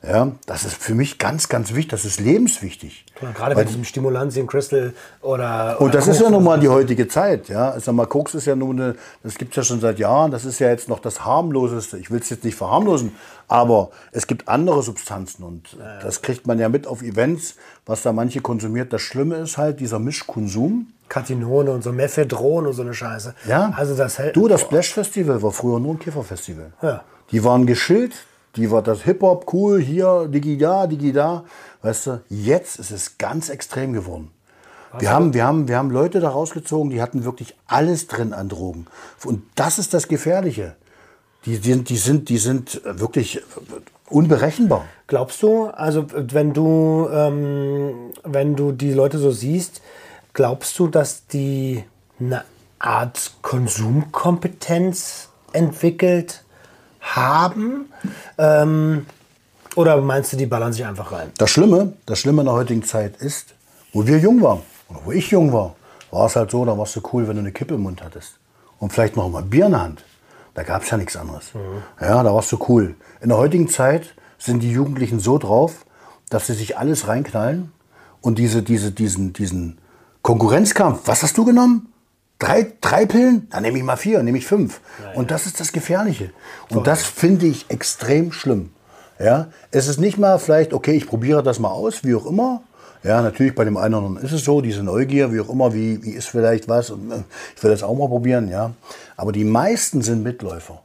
ja, das ist für mich ganz, ganz wichtig, das ist lebenswichtig. Gerade bei diesem Stimulantien, Crystal oder. Und oder das ist ja Koks. nun mal die heutige Zeit. Ja? Ich sag mal, Koks ist ja nun, eine, das gibt es ja schon seit Jahren. Das ist ja jetzt noch das harmloseste. Ich will es jetzt nicht verharmlosen, aber es gibt andere Substanzen und das kriegt man ja mit auf Events, was da manche konsumiert. Das Schlimme ist halt dieser Mischkonsum. Katinone und so Mephedron und so eine Scheiße. Ja. Also das hält. Du, das Splash Festival war früher nur ein Kifferfestival. Ja. Die waren geschillt, die war das Hip-Hop cool, hier, Digi da, Digi da. Weißt du, jetzt ist es ganz extrem geworden. Wir haben, wir, haben, wir haben Leute da rausgezogen, die hatten wirklich alles drin an Drogen. Und das ist das Gefährliche. Die, sind, die, sind, die sind wirklich unberechenbar. Glaubst du, also wenn du, ähm, wenn du die Leute so siehst, glaubst du, dass die eine Art Konsumkompetenz entwickelt haben? Ähm, oder meinst du, die ballern sich einfach rein? Das Schlimme, das Schlimme in der heutigen Zeit ist, wo wir jung waren, oder wo ich jung war, war es halt so, da warst du cool, wenn du eine Kippe im Mund hattest. Und vielleicht noch mal ein Bier in der Hand. Da gab es ja nichts anderes. Ja, da warst du cool. In der heutigen Zeit sind die Jugendlichen so drauf, dass sie sich alles reinknallen und diese, diese, diesen, diesen Konkurrenzkampf. Was hast du genommen? Drei, drei Pillen? Dann nehme ich mal vier, nehme ich fünf. Und das ist das Gefährliche. Und das finde ich extrem schlimm. Ja, es ist nicht mal vielleicht, okay, ich probiere das mal aus, wie auch immer. Ja, natürlich bei dem einen oder anderen ist es so, diese Neugier, wie auch immer, wie, wie ist vielleicht was und äh, ich will das auch mal probieren, ja. Aber die meisten sind Mitläufer.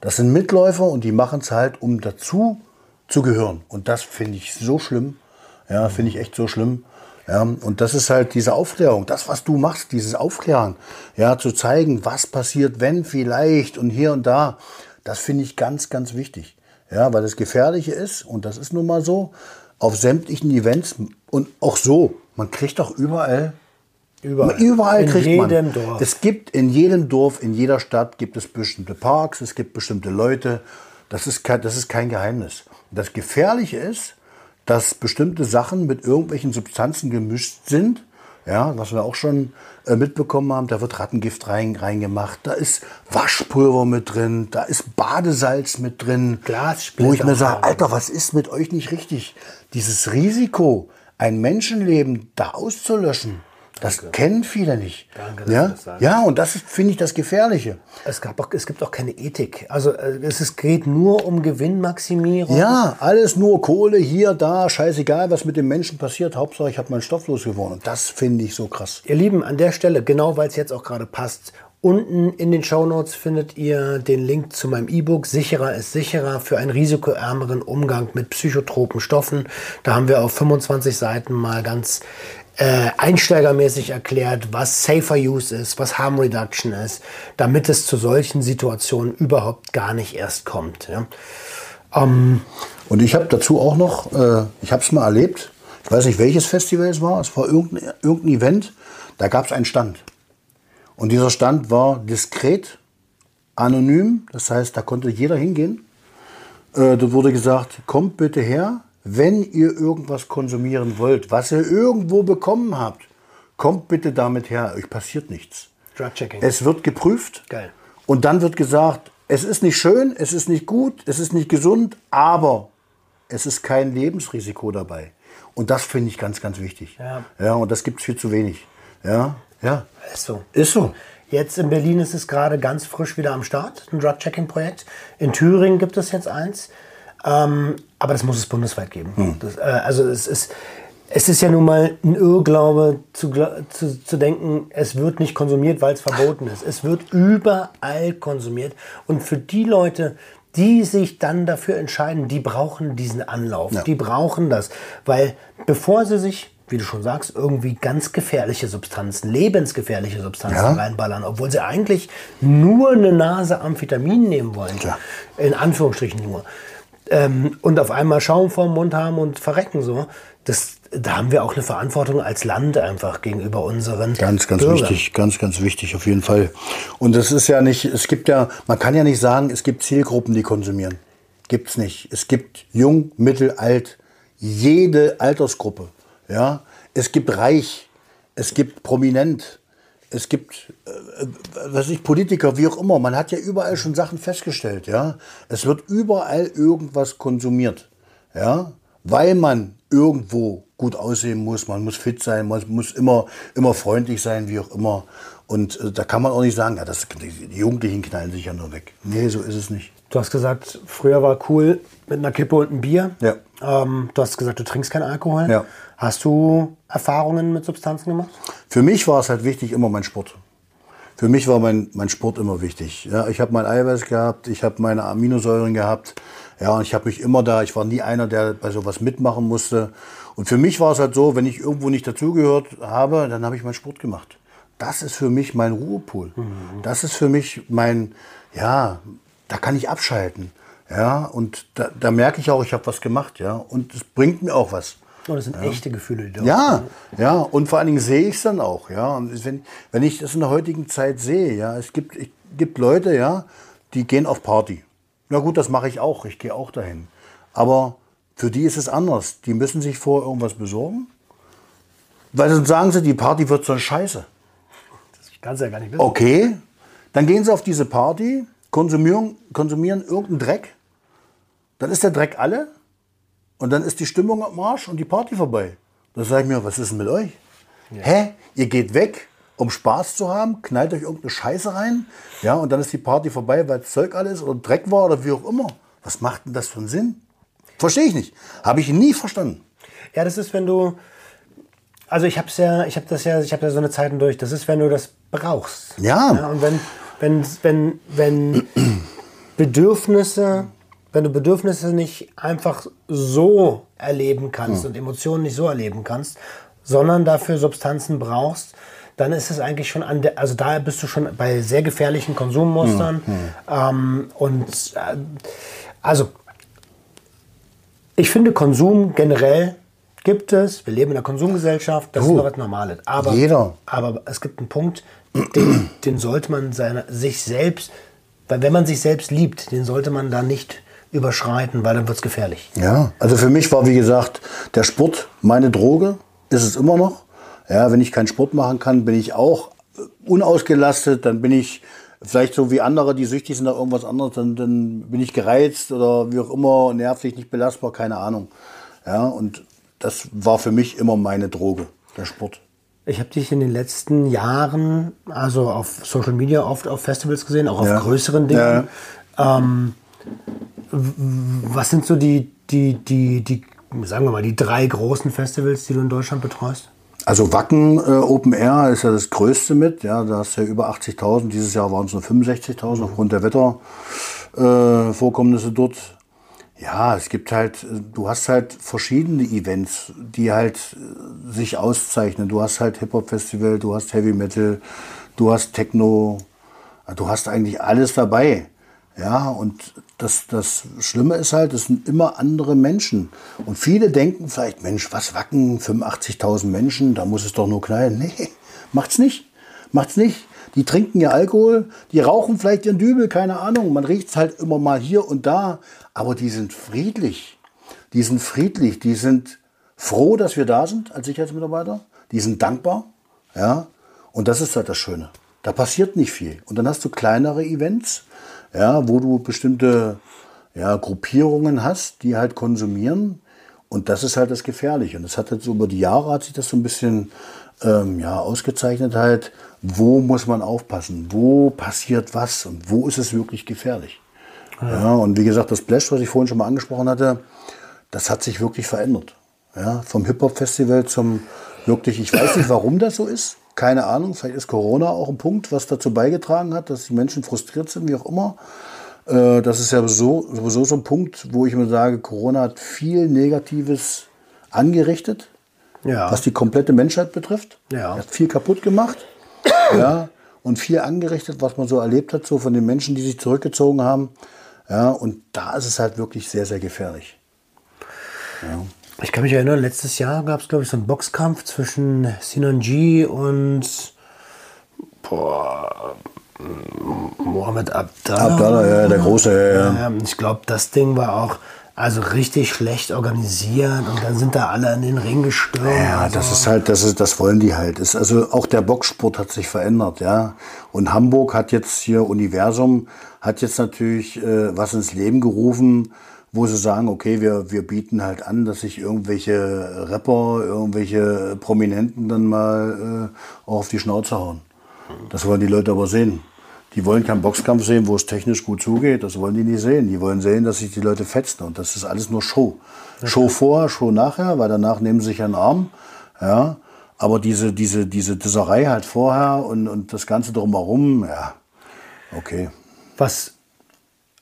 Das sind Mitläufer und die machen es halt, um dazu zu gehören. Und das finde ich so schlimm. Ja, finde ich echt so schlimm. Ja, und das ist halt diese Aufklärung, das, was du machst, dieses Aufklären, ja, zu zeigen, was passiert, wenn vielleicht und hier und da, das finde ich ganz, ganz wichtig. Ja, weil das Gefährliche ist, und das ist nun mal so, auf sämtlichen Events und auch so, man kriegt doch überall Überall. Überall In kriegt man. jedem Dorf. Es gibt in jedem Dorf, in jeder Stadt gibt es bestimmte Parks, es gibt bestimmte Leute. Das ist kein, das ist kein Geheimnis. Das Gefährliche ist, dass bestimmte Sachen mit irgendwelchen Substanzen gemischt sind. Ja, was wir auch schon äh, mitbekommen haben, da wird Rattengift rein, reingemacht, da ist Waschpulver mit drin, da ist Badesalz mit drin. Glassplitter Wo ich mir sage. Alter, was ist mit euch nicht richtig? Dieses Risiko, ein Menschenleben da auszulöschen, das kennen viele nicht. Danke, ja? ja, und das finde ich, das Gefährliche. Es, gab auch, es gibt auch keine Ethik. Also äh, es ist, geht nur um Gewinnmaximierung. Ja, alles nur Kohle, hier, da, scheißegal, was mit dem Menschen passiert. Hauptsache, ich habe meinen Stoff losgeworden. Und das finde ich so krass. Ihr Lieben, an der Stelle, genau weil es jetzt auch gerade passt, unten in den Shownotes findet ihr den Link zu meinem E-Book Sicherer ist sicherer für einen risikoärmeren Umgang mit psychotropen Stoffen. Da haben wir auf 25 Seiten mal ganz äh, einsteigermäßig erklärt, was Safer Use ist, was Harm Reduction ist, damit es zu solchen Situationen überhaupt gar nicht erst kommt. Ja. Ähm, Und ich habe dazu auch noch, äh, ich habe es mal erlebt, ich weiß nicht, welches Festival es war, es war irgendein, irgendein Event, da gab es einen Stand. Und dieser Stand war diskret, anonym, das heißt, da konnte jeder hingehen. Äh, dort wurde gesagt, kommt bitte her, wenn ihr irgendwas konsumieren wollt, was ihr irgendwo bekommen habt, kommt bitte damit her, euch passiert nichts. Drug-Checking. Es wird geprüft. Geil. Und dann wird gesagt, es ist nicht schön, es ist nicht gut, es ist nicht gesund, aber es ist kein Lebensrisiko dabei. Und das finde ich ganz, ganz wichtig. Ja. ja und das gibt es viel zu wenig. Ja, ja. Ist so. Ist so. Jetzt in Berlin ist es gerade ganz frisch wieder am Start, ein Drug-Checking-Projekt. In Thüringen gibt es jetzt eins. Ähm, aber das muss es bundesweit geben. Das, äh, also es ist, es ist ja nun mal ein Irrglaube zu, zu, zu denken, es wird nicht konsumiert, weil es verboten ist. Es wird überall konsumiert. Und für die Leute, die sich dann dafür entscheiden, die brauchen diesen Anlauf. Ja. Die brauchen das. Weil bevor sie sich, wie du schon sagst, irgendwie ganz gefährliche Substanzen, lebensgefährliche Substanzen Ja. reinballern, obwohl sie eigentlich nur eine Nase Amphetamin nehmen wollen. Tja. In Anführungsstrichen nur. Ähm, und auf einmal Schaum vorm Mund haben und verrecken so. Das, da haben wir auch eine Verantwortung als Land einfach gegenüber unseren Ganz, ganz Bürgern. wichtig, ganz, ganz wichtig auf jeden Fall. Und es ist ja nicht, es gibt ja, man kann ja nicht sagen, es gibt Zielgruppen, die konsumieren. Gibt's nicht. Es gibt jung, mittel, alt, jede Altersgruppe. Ja, es gibt reich, es gibt prominent, es gibt, äh, was ich Politiker, wie auch immer. Man hat ja überall schon Sachen festgestellt. Ja, es wird überall irgendwas konsumiert. Ja, weil man irgendwo gut aussehen muss, man muss fit sein, man muss immer, immer freundlich sein, wie auch immer. Und äh, da kann man auch nicht sagen, ja, das, die Jugendlichen knallen sich ja nur weg. Nee, so ist es nicht. Du hast gesagt, früher war cool mit einer Kippe und einem Bier. Ja. Ähm, du hast gesagt, du trinkst keinen Alkohol. Ja. Hast du Erfahrungen mit Substanzen gemacht? Für mich war es halt wichtig, immer mein Sport. Für mich war mein, mein Sport immer wichtig. Ja, ich habe mein Eiweiß gehabt, ich habe meine Aminosäuren gehabt. Ja, und ich habe mich immer da, ich war nie einer, der bei sowas mitmachen musste. Und für mich war es halt so, wenn ich irgendwo nicht dazugehört habe, dann habe ich meinen Sport gemacht. Das ist für mich mein Ruhepol. Das ist für mich mein, ja, da kann ich abschalten. Ja, und da, da merke ich auch, ich habe was gemacht, ja. Und es bringt mir auch was. Oh, das sind echte Gefühle, die du Ja, ja, und vor allen Dingen sehe ich es dann auch, ja. Und wenn, wenn ich das in der heutigen Zeit sehe, ja, es gibt, es gibt Leute, ja, die gehen auf Party. Na gut, das mache ich auch, ich gehe auch dahin. Aber für die ist es anders. Die müssen sich vor irgendwas besorgen. Weil sonst sagen sie, die Party wird so eine Scheiße. Ich kann es ja gar nicht wissen. Okay, dann gehen sie auf diese Party, konsumieren, konsumieren irgendeinen Dreck. Dann ist der Dreck alle und dann ist die Stimmung am Arsch und die Party vorbei. Da sage ich mir, was ist denn mit euch? Hä? Ihr geht weg, um Spaß zu haben, knallt euch irgendeine Scheiße rein, ja, und dann ist die Party vorbei, weil Zeug alles oder Dreck war oder wie auch immer. Was macht denn das für einen Sinn? Verstehe ich nicht. Habe ich nie verstanden. Ja, das ist, wenn du. Also ich habe ja, ich habe das ja, ich habe ja so eine Zeiten durch. Das ist, wenn du das brauchst. Ja. und wenn, wenn, wenn, wenn Bedürfnisse, wenn du Bedürfnisse nicht einfach so erleben kannst und Emotionen nicht so erleben kannst, sondern dafür Substanzen brauchst, dann ist es eigentlich schon an der, also da bist du schon bei sehr gefährlichen Konsummustern. Ähm, und äh, also ich finde, Konsum generell gibt es. Wir leben in einer Konsumgesellschaft, das ist Du, noch was Normales. Aber, jeder. aber es gibt einen Punkt, den, den sollte man seiner, sich selbst, weil wenn man sich selbst liebt, den sollte man da nicht überschreiten, weil dann wird es gefährlich. Ja, also für mich war, wie gesagt, der Sport meine Droge, ist es immer noch. Ja, wenn ich keinen Sport machen kann, bin ich auch unausgelastet, dann bin ich vielleicht so wie andere, die süchtig sind nach irgendwas anderes, dann, dann bin ich gereizt oder wie auch immer, nervlich, nicht belastbar, keine Ahnung. Ja, und das war für mich immer meine Droge, der Sport. Ich habe dich in den letzten Jahren, also auf Social Media, oft auf Festivals gesehen, auch auf Ja. größeren Dingen. Ähm, w- was sind so die, die, die, die, sagen wir mal, die drei großen Festivals, die du in Deutschland betreust? Also Wacken äh, Open Air ist ja das größte mit. Ja, da hast du ja über 80.000. Dieses Jahr waren es nur 65.000 aufgrund der Wettervorkommnisse äh, dort. Ja, es gibt halt, du hast halt verschiedene Events, die halt äh, sich auszeichnen. Du hast halt Hip-Hop-Festival, du hast Heavy Metal, du hast Techno, du hast eigentlich alles dabei. Ja, und das, das Schlimme ist halt, es sind immer andere Menschen. Und viele denken vielleicht, Mensch, was wacken 85.000 Menschen, da muss es doch nur knallen. Nee, macht's nicht. Macht's nicht. Die trinken ja Alkohol, die rauchen vielleicht ihren Dübel, keine Ahnung. Man riecht's halt immer mal hier und da, aber die sind friedlich. die sind friedlich, die sind froh, dass wir da sind als Sicherheitsmitarbeiter, die sind dankbar, ja, und das ist halt das Schöne. Da passiert nicht viel. Und dann hast du kleinere Events, ja, wo du bestimmte ja, Gruppierungen hast, die halt konsumieren. Und das ist halt das Gefährliche. Und das hat jetzt über die Jahre hat sich das so ein bisschen ähm, ja, ausgezeichnet halt, wo muss man aufpassen, wo passiert was und wo ist es wirklich gefährlich. Ja. und wie gesagt, das Splash, was ich vorhin schon mal angesprochen hatte, das hat sich wirklich verändert. Ja, vom Hip-Hop-Festival zum wirklich, ich weiß nicht, warum das so ist. Keine Ahnung, vielleicht ist Corona auch ein Punkt, was dazu beigetragen hat, dass die Menschen frustriert sind, wie auch immer. Äh, das ist ja sowieso, sowieso so ein Punkt, wo ich mir sage, Corona hat viel Negatives angerichtet, Ja. was die komplette Menschheit betrifft. Ja. Hat viel kaputt gemacht. ja, und viel angerichtet, was man so erlebt hat, so von den Menschen, die sich zurückgezogen haben. Ja, und da ist es halt wirklich sehr, sehr gefährlich. Ich kann mich erinnern, letztes Jahr gab es, glaube ich, so einen Boxkampf zwischen Sinan G und boah, Mohammed Abdallah. Abdallah, ja, der Große, ja, ja. Ja, ich glaube, das Ding war auch also richtig schlecht organisiert und dann sind da alle in den Ring gestürmt. Ja, also, das ist halt, das ist, das wollen die halt. Ist also auch der Boxsport hat sich verändert, ja. Und Hamburg hat jetzt hier Universum hat jetzt natürlich äh, was ins Leben gerufen, wo sie sagen, okay, wir wir bieten halt an, dass sich irgendwelche Rapper, irgendwelche Prominenten dann mal äh, auch auf die Schnauze hauen. Das wollen die Leute aber sehen. Die wollen keinen Boxkampf sehen, wo es technisch gut zugeht. Das wollen die nicht sehen. Die wollen sehen, dass sich die Leute fetzen. Und das ist alles nur Show. Show vorher, Show nachher, weil danach nehmen sie sich einen Arm. Ja. Aber diese, diese, diese Disserei halt vorher und, und das Ganze drumherum, ja, okay. Was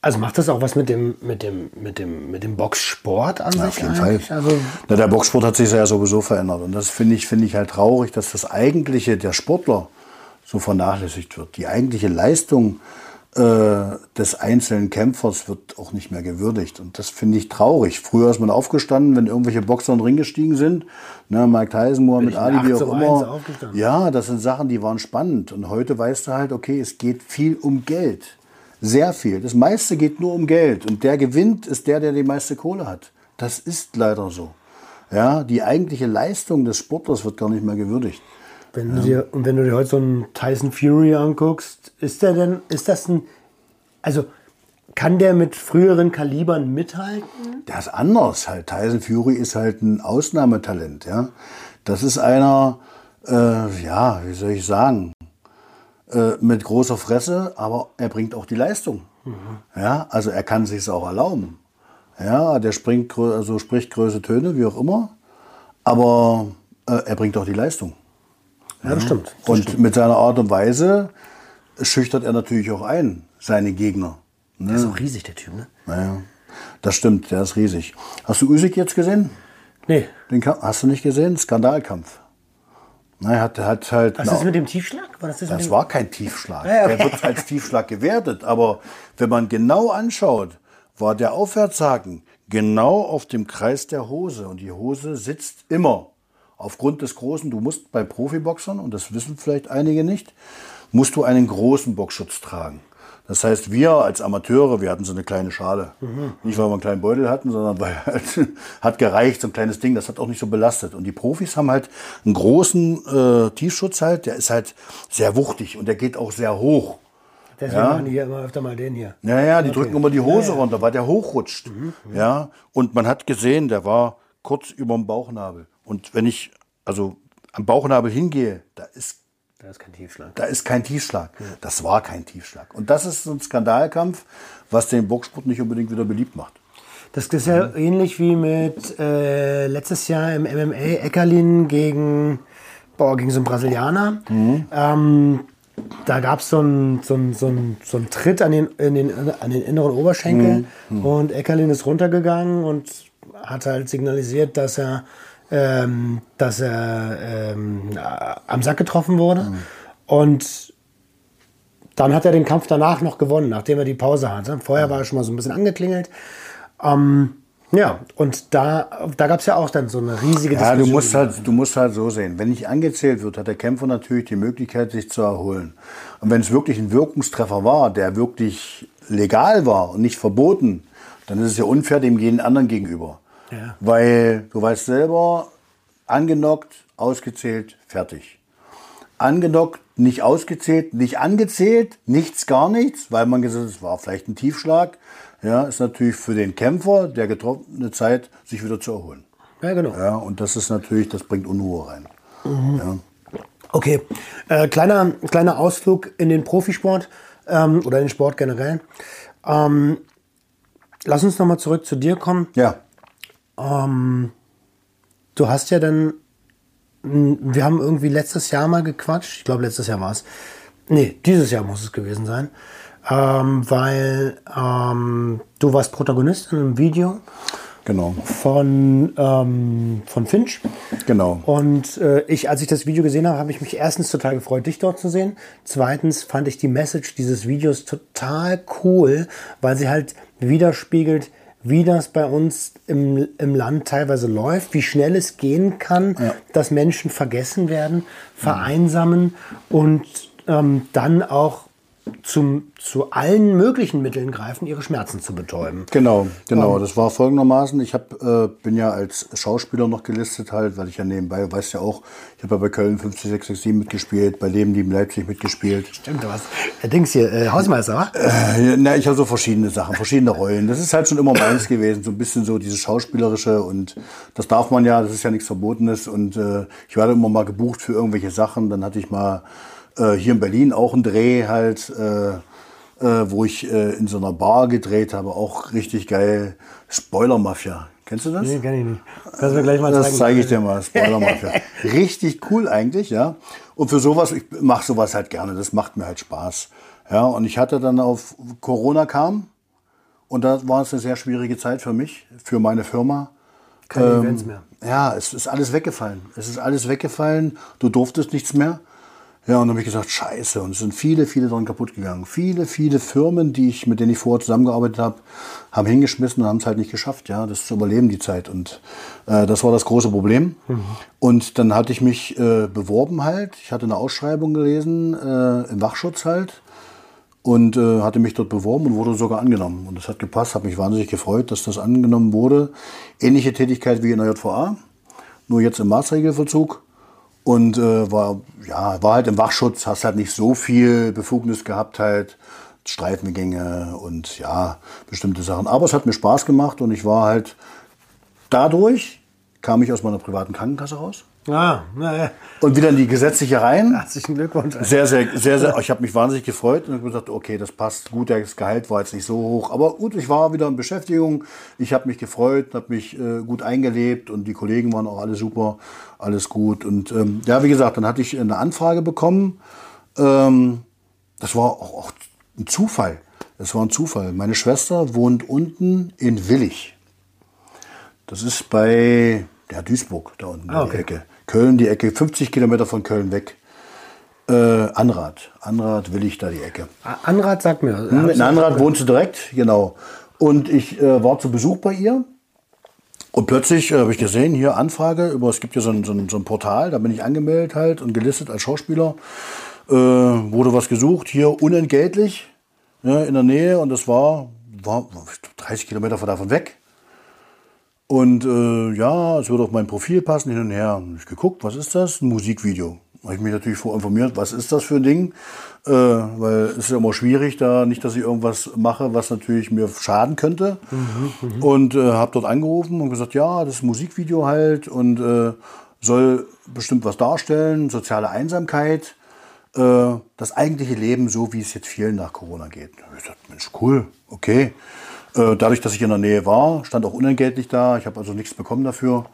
also macht das auch was mit dem mit dem mit dem mit dem Boxsport an sich Auf jeden Fall. Also Na, der Boxsport hat sich ja sowieso verändert. Und das finde ich, finde ich halt traurig, dass das eigentliche der Sportler so vernachlässigt wird. Die eigentliche Leistung äh, des einzelnen Kämpfers wird auch nicht mehr gewürdigt. Und das finde ich traurig. Früher ist man aufgestanden, wenn irgendwelche Boxer in den Ring gestiegen sind. Ne, Mike Tyson, Muhammad Ali, wie auch immer. Ja, das sind Sachen, die waren spannend. Und heute weißt du halt, okay, es geht viel um Geld. Sehr viel. Das meiste geht nur um Geld. Und der gewinnt, ist der, der die meiste Kohle hat. Das ist leider so. Ja, die eigentliche Leistung des Sportlers wird gar nicht mehr gewürdigt. Wenn du dir, und wenn du dir heute so einen Tyson Fury anguckst, ist der denn, ist das ein, also kann der mit früheren Kalibern mithalten? Der ist anders halt. Tyson Fury ist halt ein Ausnahmetalent, ja. Das ist einer, äh, ja, wie soll ich sagen, äh, mit großer Fresse, aber er bringt auch die Leistung. Ja, also er kann sich auch erlauben. Ja, der springt, also spricht größere Töne, wie auch immer, aber äh, er bringt auch die Leistung. Ja, das stimmt. Das Und stimmt. mit seiner Art und Weise schüchtert er natürlich auch ein, seine Gegner. Ne? Der ist auch riesig, der Typ, ne? Naja, das stimmt, der ist riesig. Hast du Usyk jetzt gesehen? Nee. Den Kampf, hast du nicht gesehen? Skandalkampf. Er hat, hat halt. Was ist mit dem Tiefschlag? War das, das das war kein Tiefschlag. Ja, okay. Der wird als Tiefschlag gewertet. Aber wenn man genau anschaut, war der Aufwärtshaken genau auf dem Kreis der Hose. Und die Hose sitzt immer. Aufgrund des großen, du musst bei Profiboxern, und das wissen vielleicht einige nicht, musst du einen großen Boxschutz tragen. Das heißt, wir als Amateure, wir hatten so eine kleine Schale. Nicht, weil wir einen kleinen Beutel hatten, sondern weil halt, hat gereicht, so ein kleines Ding, das hat auch nicht so belastet. Und die Profis haben halt einen großen äh, Tiefschutz halt, der ist halt sehr wuchtig und der geht auch sehr hoch. Deswegen Ja. machen die hier immer öfter mal den hier. Ja, ja, die Okay. drücken immer die Hose Ja, ja. runter, weil der hochrutscht. Ja, und man hat gesehen, der war kurz über dem Bauchnabel. Und wenn ich also am Bauchnabel hingehe, da ist Da ist kein Tiefschlag. da ist kein Tiefschlag. Das war kein Tiefschlag. Und das ist so ein Skandalkampf, was den Boxsport nicht unbedingt wieder beliebt macht. Das ist ja ähnlich wie mit äh, letztes Jahr im MMA Eckerlin gegen, boah, gegen so einen Brasilianer. Ähm, da gab es so einen so einen- so einen- so einen Tritt an den, in den, an den inneren Oberschenkel und Eckerlin ist runtergegangen und hat halt signalisiert, dass er, ähm, dass er ähm, am Sack getroffen wurde. Und dann hat er den Kampf danach noch gewonnen, nachdem er die Pause hatte. Vorher war er schon mal so ein bisschen angeklingelt. Ähm, ja, und da, da gab es ja auch dann so eine riesige Ja, du Diskussion. musst halt, du musst halt so sehen. Wenn nicht angezählt wird, hat der Kämpfer natürlich die Möglichkeit, sich zu erholen. Und wenn es wirklich ein Wirkungstreffer war, der wirklich legal war und nicht verboten, dann ist es ja unfair dem jeden anderen gegenüber. Ja. Weil du weißt selber, angenockt, ausgezählt, fertig. Angenockt, nicht ausgezählt, nicht angezählt, nichts, gar nichts, weil man gesagt hat, es war vielleicht ein Tiefschlag. Ja, ist natürlich für den Kämpfer der getroffene Zeit, sich wieder zu erholen. Ja, genau. Ja, und das ist natürlich, das bringt Unruhe rein. Ja. Okay, äh, kleiner, kleiner Ausflug in den Profisport ähm, oder in den Sport generell. Ähm, lass uns nochmal zurück zu dir kommen. ja, Du hast ja dann, wir haben irgendwie letztes Jahr mal gequatscht. Ich glaube, letztes Jahr war es. Nee, dieses Jahr muss es gewesen sein. Ähm, weil ähm, du warst Protagonist in einem Video genau, von, ähm, von Finch. genau. Und äh, ich, als ich das Video gesehen habe, habe ich mich erstens total gefreut, dich dort zu sehen. Zweitens fand ich die Message dieses Videos total cool, weil sie halt widerspiegelt, wie das bei uns im, im Land teilweise läuft, wie schnell es gehen kann, dass Menschen vergessen werden, vereinsamen und ähm, dann auch zum, zu allen möglichen Mitteln greifen, ihre Schmerzen zu betäuben. Genau, genau. Das war folgendermaßen. Ich hab, äh, bin ja als Schauspieler noch gelistet halt, weil ich ja nebenbei, weißt ja auch, ich habe ja bei Köln 50667 mitgespielt, bei Leben Lieben Leipzig mitgespielt. Stimmt, du warst äh, Dings hier, äh, Hausmeister? Äh, na, ich habe so verschiedene Sachen, verschiedene Rollen. Das ist halt schon immer meins gewesen, so ein bisschen so dieses Schauspielerische und das darf man ja, das ist ja nichts Verbotenes und äh, ich werde immer mal gebucht für irgendwelche Sachen. Dann hatte ich mal äh, hier in Berlin auch einen Dreh halt, äh, äh, wo ich äh, in so einer Bar gedreht habe, auch richtig geil. Spoiler Mafia. Kennst du das? Nee, kann ich nicht. Kannst du mir gleich mal zeigen. Das zeige ich dir mal, Spoiler Mafia. Richtig cool eigentlich, ja. Und für sowas, ich mache sowas halt gerne, das macht mir halt Spaß. Ja, und ich hatte dann auf Corona kam und da war es eine sehr schwierige Zeit für mich, für meine Firma. Keine Ähm, Events mehr. Ja, es ist alles weggefallen. Es ist alles weggefallen. Du durftest nichts mehr. Ja, und dann habe ich gesagt, scheiße. Und es sind viele, viele dran kaputt gegangen. Viele, viele Firmen, die ich, mit denen ich vorher zusammengearbeitet habe, haben hingeschmissen und haben es halt nicht geschafft, ja, das zu überleben, die Zeit. Und äh, das war das große Problem. Und dann hatte ich mich äh, beworben halt. Ich hatte eine Ausschreibung gelesen, äh, im Wachschutz halt und äh, hatte mich dort beworben und wurde sogar angenommen. Und das hat gepasst, habe mich wahnsinnig gefreut, dass das angenommen wurde. Ähnliche Tätigkeit wie in der JVA, nur jetzt im Maßregelvollzug. Und äh, war, ja, war halt im Wachschutz, hast halt nicht so viel Befugnis gehabt, halt Streifengänge und ja, bestimmte Sachen. Aber es hat mir Spaß gemacht und ich war halt dadurch, kam ich aus meiner privaten Krankenkasse raus Ah, naja. und wieder in die gesetzliche rein. Herzlichen Glückwunsch. Sehr, sehr, sehr, sehr. Ich habe mich wahnsinnig gefreut und habe gesagt, okay, das passt gut. Das Gehalt war jetzt nicht so hoch, aber gut, ich war wieder in Beschäftigung. Ich habe mich gefreut, habe mich äh, gut eingelebt und die Kollegen waren auch alle super, alles gut. Und ähm, ja, wie gesagt, dann hatte ich eine Anfrage bekommen. Ähm, das war auch, auch ein Zufall. Das war ein Zufall. Meine Schwester wohnt unten in Willig. Das ist bei ja, Duisburg, da unten Ah, okay. Ecke. Köln, die Ecke, 50 Kilometer von Köln weg. Äh, Anrad. Anrad will ich da die Ecke. Anrad sagt mir. In Anrad wohnst du direkt, genau. Und ich äh, war zu Besuch bei ihr. Und plötzlich äh, habe ich gesehen, hier Anfrage, über, es gibt ja so ein, so, ein, so ein Portal, da bin ich angemeldet halt und gelistet als Schauspieler. Äh, wurde was gesucht, hier unentgeltlich, ja, in der Nähe. Und das war, war 30 Kilometer von davon weg. Und äh, ja, es würde auf mein Profil passen, hin und her. Ich geguckt, was ist das? Ein Musikvideo. Habe ich mich natürlich vorinformiert, was ist das für ein Ding? Äh, weil es ist ja immer schwierig, da nicht, dass ich irgendwas mache, was natürlich mir schaden könnte. und äh, habe dort angerufen und gesagt, ja, das ist ein Musikvideo halt und äh, soll bestimmt was darstellen, soziale Einsamkeit, äh, das eigentliche Leben, so wie es jetzt vielen nach Corona geht. Ich gesagt, Mensch, cool, okay. Äh, dadurch, dass ich in der Nähe war, stand auch unentgeltlich da. Ich habe also nichts bekommen dafür.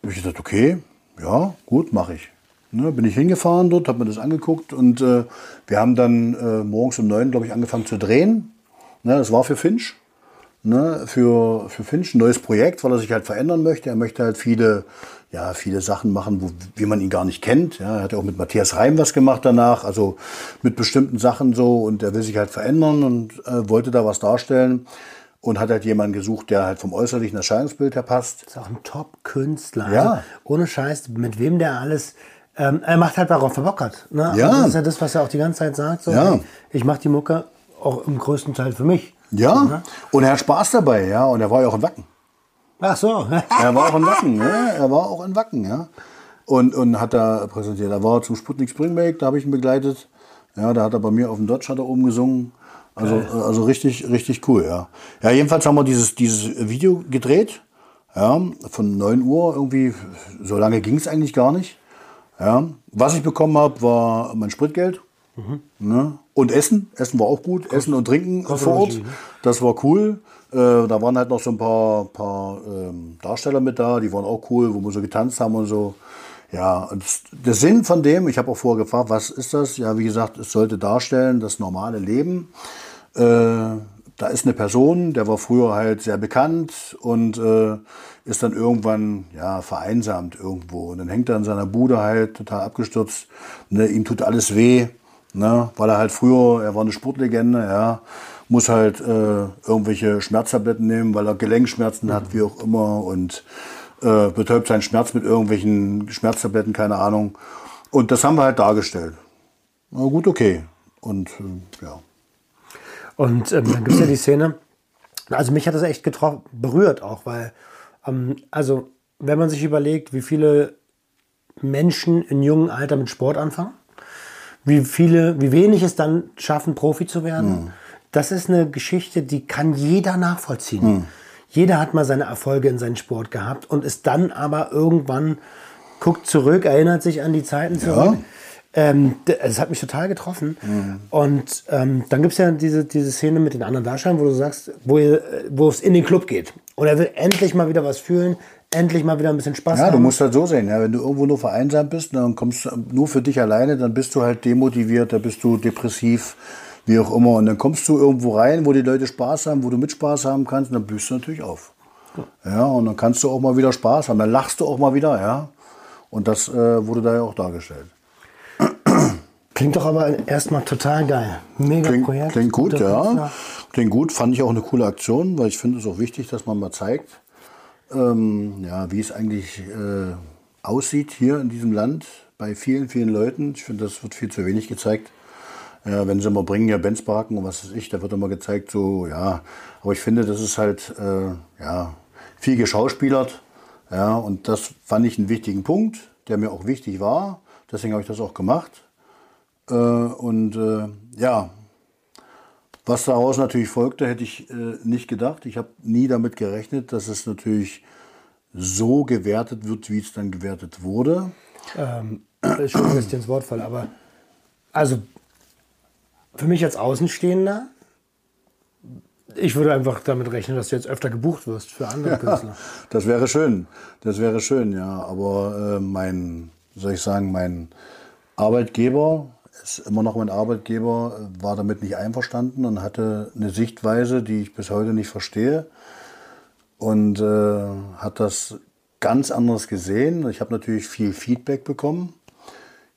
Da habe ich gesagt, okay, ja, gut, mache ich. Ne, bin ich hingefahren dort, habe mir das angeguckt und äh, wir haben dann äh, morgens um neun, glaube ich, angefangen zu drehen. Ne, das war für Finch. Ne, für, für Finch ein neues Projekt, weil er sich halt verändern möchte. Er möchte halt viele, ja, viele Sachen machen, wo, wie man ihn gar nicht kennt. Ja, er hat ja auch mit Matthias Reim was gemacht danach, also mit bestimmten Sachen so und er will sich halt verändern und äh, wollte da was darstellen und hat halt jemanden gesucht, der halt vom äußerlichen Erscheinungsbild her passt. ist auch ein Top-Künstler. Ja. Also, ohne Scheiß, mit wem der alles. Ähm, er macht halt, worauf er Bock hat. Ne? Ja. Und Das ist ja das, was er auch die ganze Zeit sagt. So, Ja. ich mache die Mucke auch im größten Teil für mich. Ja, Ne? und er hat Spaß dabei, ja, und er war ja auch in Wacken. Ach so. Er war auch in Wacken, ja. Er war auch in Wacken, ja. Und, und hat da präsentiert. Er war zum Sputnik Spring Break, da habe ich ihn begleitet. Ja, da hat er bei mir auf dem Dodge hat er oben gesungen. Also, also richtig, richtig cool, ja. Ja, jedenfalls haben wir dieses, dieses Video gedreht. Ja, von 9 Uhr irgendwie, so lange ging es eigentlich gar nicht. Ja, was ich bekommen habe, war mein Spritgeld. Ne? Und Essen. Essen war auch gut. Essen und Trinken vor Ort. Ne? Das war cool. Äh, da waren halt noch so ein paar, paar ähm, Darsteller mit da, die waren auch cool, wo wir so getanzt haben und so. Ja, und das- der Sinn von dem, ich habe auch vorher gefragt, was ist das? Ja, wie gesagt, es sollte darstellen das normale Leben. Äh, da ist eine Person, der war früher halt sehr bekannt und äh, ist dann irgendwann ja vereinsamt irgendwo. Und dann hängt er in seiner Bude halt total abgestürzt. Ne, ihm tut alles weh, ne, weil er halt früher, er war eine Sportlegende, ja, muss halt äh, irgendwelche Schmerztabletten nehmen, weil er Gelenkschmerzen hat, wie auch immer und äh, betäubt seinen Schmerz mit irgendwelchen Schmerztabletten, keine Ahnung. Und das haben wir halt dargestellt. Na gut, okay. Und äh, ja. Und ähm, dann gibt es ja die Szene, also mich hat das echt getroffen, berührt auch, weil, ähm, also wenn man sich überlegt, wie viele Menschen in jungem Alter mit Sport anfangen, wie viele, wie wenig es dann schaffen, Profi zu werden, das ist eine Geschichte, die kann jeder nachvollziehen. Jeder hat mal seine Erfolge in seinem Sport gehabt und ist dann aber irgendwann, guckt zurück, erinnert sich an die Zeiten zurück. Ähm, d- es hat mich total getroffen. Und ähm, dann gibt es ja diese, diese Szene mit den anderen Darstellern, wo du sagst, wo, ihr, wo es in den Club geht. Und er will endlich mal wieder was fühlen, endlich mal wieder ein bisschen Spaß Ja, du haben. musst halt so sehen, ja, wenn du irgendwo nur vereinsamt bist, dann kommst du nur für dich alleine, dann bist du halt demotiviert, dann bist du depressiv, wie auch immer. Und dann kommst du irgendwo rein, wo die Leute Spaß haben, wo du mit Spaß haben kannst, und dann blühst du natürlich auf. Ja, und dann kannst du auch mal wieder Spaß haben, dann lachst du auch mal wieder, ja. Und das äh, wurde da ja auch dargestellt. Klingt doch aber erstmal total geil. Mega Klingt, Projekt. klingt gut, ja. Künstler. Klingt gut, fand ich auch eine coole Aktion, weil ich finde es auch wichtig, dass man mal zeigt, ähm, ja, wie es eigentlich äh, aussieht hier in diesem Land bei vielen, vielen Leuten. Ich finde, das wird viel zu wenig gezeigt. Ja, wenn sie mal bringen, ja, Benzbaracken und was weiß ich, da wird immer gezeigt, so, ja. Aber ich finde, das ist halt, äh, ja, viel geschauspielert. Ja, und das fand ich einen wichtigen Punkt, der mir auch wichtig war. Deswegen habe ich das auch gemacht. Äh, und äh, ja, was daraus natürlich folgte, hätte ich äh, nicht gedacht. Ich habe nie damit gerechnet, dass es natürlich so gewertet wird, wie es dann gewertet wurde. Ähm, Entschuldigung, dass ich dir ins Wort falle, aber also für mich als Außenstehender, ich würde einfach damit rechnen, dass du jetzt öfter gebucht wirst für andere Künstler. Das wäre schön. Das wäre schön, ja. Aber äh, mein, soll ich sagen, mein Arbeitgeber, ist immer noch mein Arbeitgeber, äh, war damit nicht einverstanden und hatte eine Sichtweise, die ich bis heute nicht verstehe. Und äh, hat das ganz anders gesehen. Ich habe natürlich viel Feedback bekommen.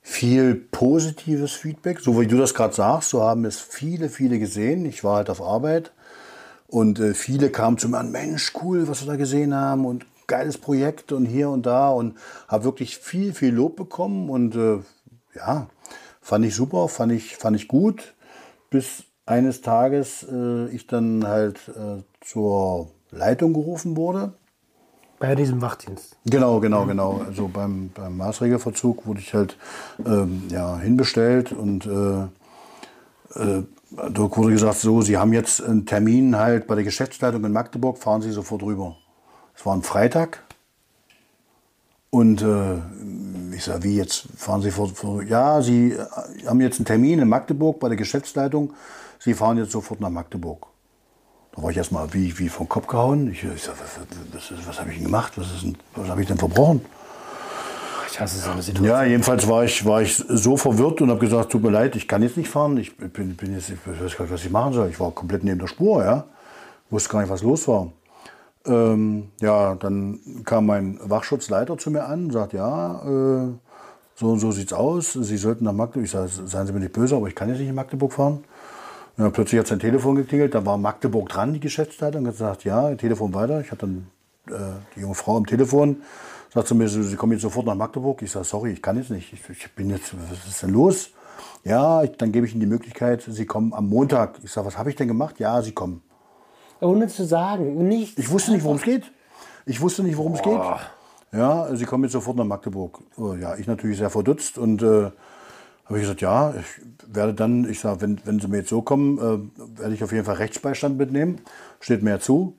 Viel positives Feedback. So wie du das gerade sagst, so haben es viele, viele gesehen. Ich war halt auf Arbeit. Und äh, viele kamen zu mir an, Mensch, cool, was wir da gesehen haben und geiles Projekt und hier und da und habe wirklich viel, viel Lob bekommen und äh, ja, fand ich super, fand ich, fand ich gut, bis eines Tages äh, ich dann halt äh, zur Leitung gerufen wurde. Bei diesem Wachdienst. Genau, genau, genau. Also beim, beim Maßregelverzug wurde ich halt ähm, ja, hinbestellt und äh, äh, da wurde gesagt, so, Sie haben jetzt einen Termin halt bei der Geschäftsleitung in Magdeburg, fahren Sie sofort rüber. Es war ein Freitag. Und äh, ich sage, wie jetzt fahren Sie vor, vor? Ja, Sie äh, haben jetzt einen Termin in Magdeburg bei der Geschäftsleitung. Sie fahren jetzt sofort nach Magdeburg. Da war ich erstmal wie, wie vom Kopf gehauen. Ich, ich sag, was, was, was, was habe ich denn gemacht? Was, ist denn, was habe ich denn verbrochen? Ich hasse so eine Situation. Ja, jedenfalls war ich, war ich so verwirrt und habe gesagt, tut mir leid, ich kann jetzt nicht fahren. Ich bin, bin jetzt, ich weiß gar nicht, was ich machen soll. Ich war komplett neben der Spur, ja. Wusste gar nicht, was los war. Ähm, ja, dann kam mein Wachschutzleiter zu mir an und sagt, ja, äh, so und so sieht's aus. Sie sollten nach Magdeburg. Ich sage, seien Sie mir nicht böse, aber ich kann jetzt nicht in Magdeburg fahren. Ja, plötzlich hat sein Telefon geklingelt, da war Magdeburg dran, die Geschäftsleitung, und hat gesagt, ja, Telefon weiter. Ich hatte dann äh, die junge Frau am Telefon, sagt zu mir, Sie kommen jetzt sofort nach Magdeburg. Ich sage, sorry, ich kann jetzt nicht. Ich, ich bin jetzt, was ist denn los? Ja, ich, dann gebe ich Ihnen die Möglichkeit, Sie kommen am Montag. Ich sage, was habe ich denn gemacht? Ja, Sie kommen. Ohne zu sagen, nicht. Ich wusste nicht, worum es geht. Ich wusste nicht, worum es geht. Ja, sie kommen jetzt sofort nach Magdeburg. Oh, ja, ich natürlich sehr verdutzt und äh, habe ich gesagt, ja, ich werde dann, ich sage, wenn, wenn sie mir jetzt so kommen, äh, werde ich auf jeden Fall Rechtsbeistand mitnehmen. Steht mir ja zu.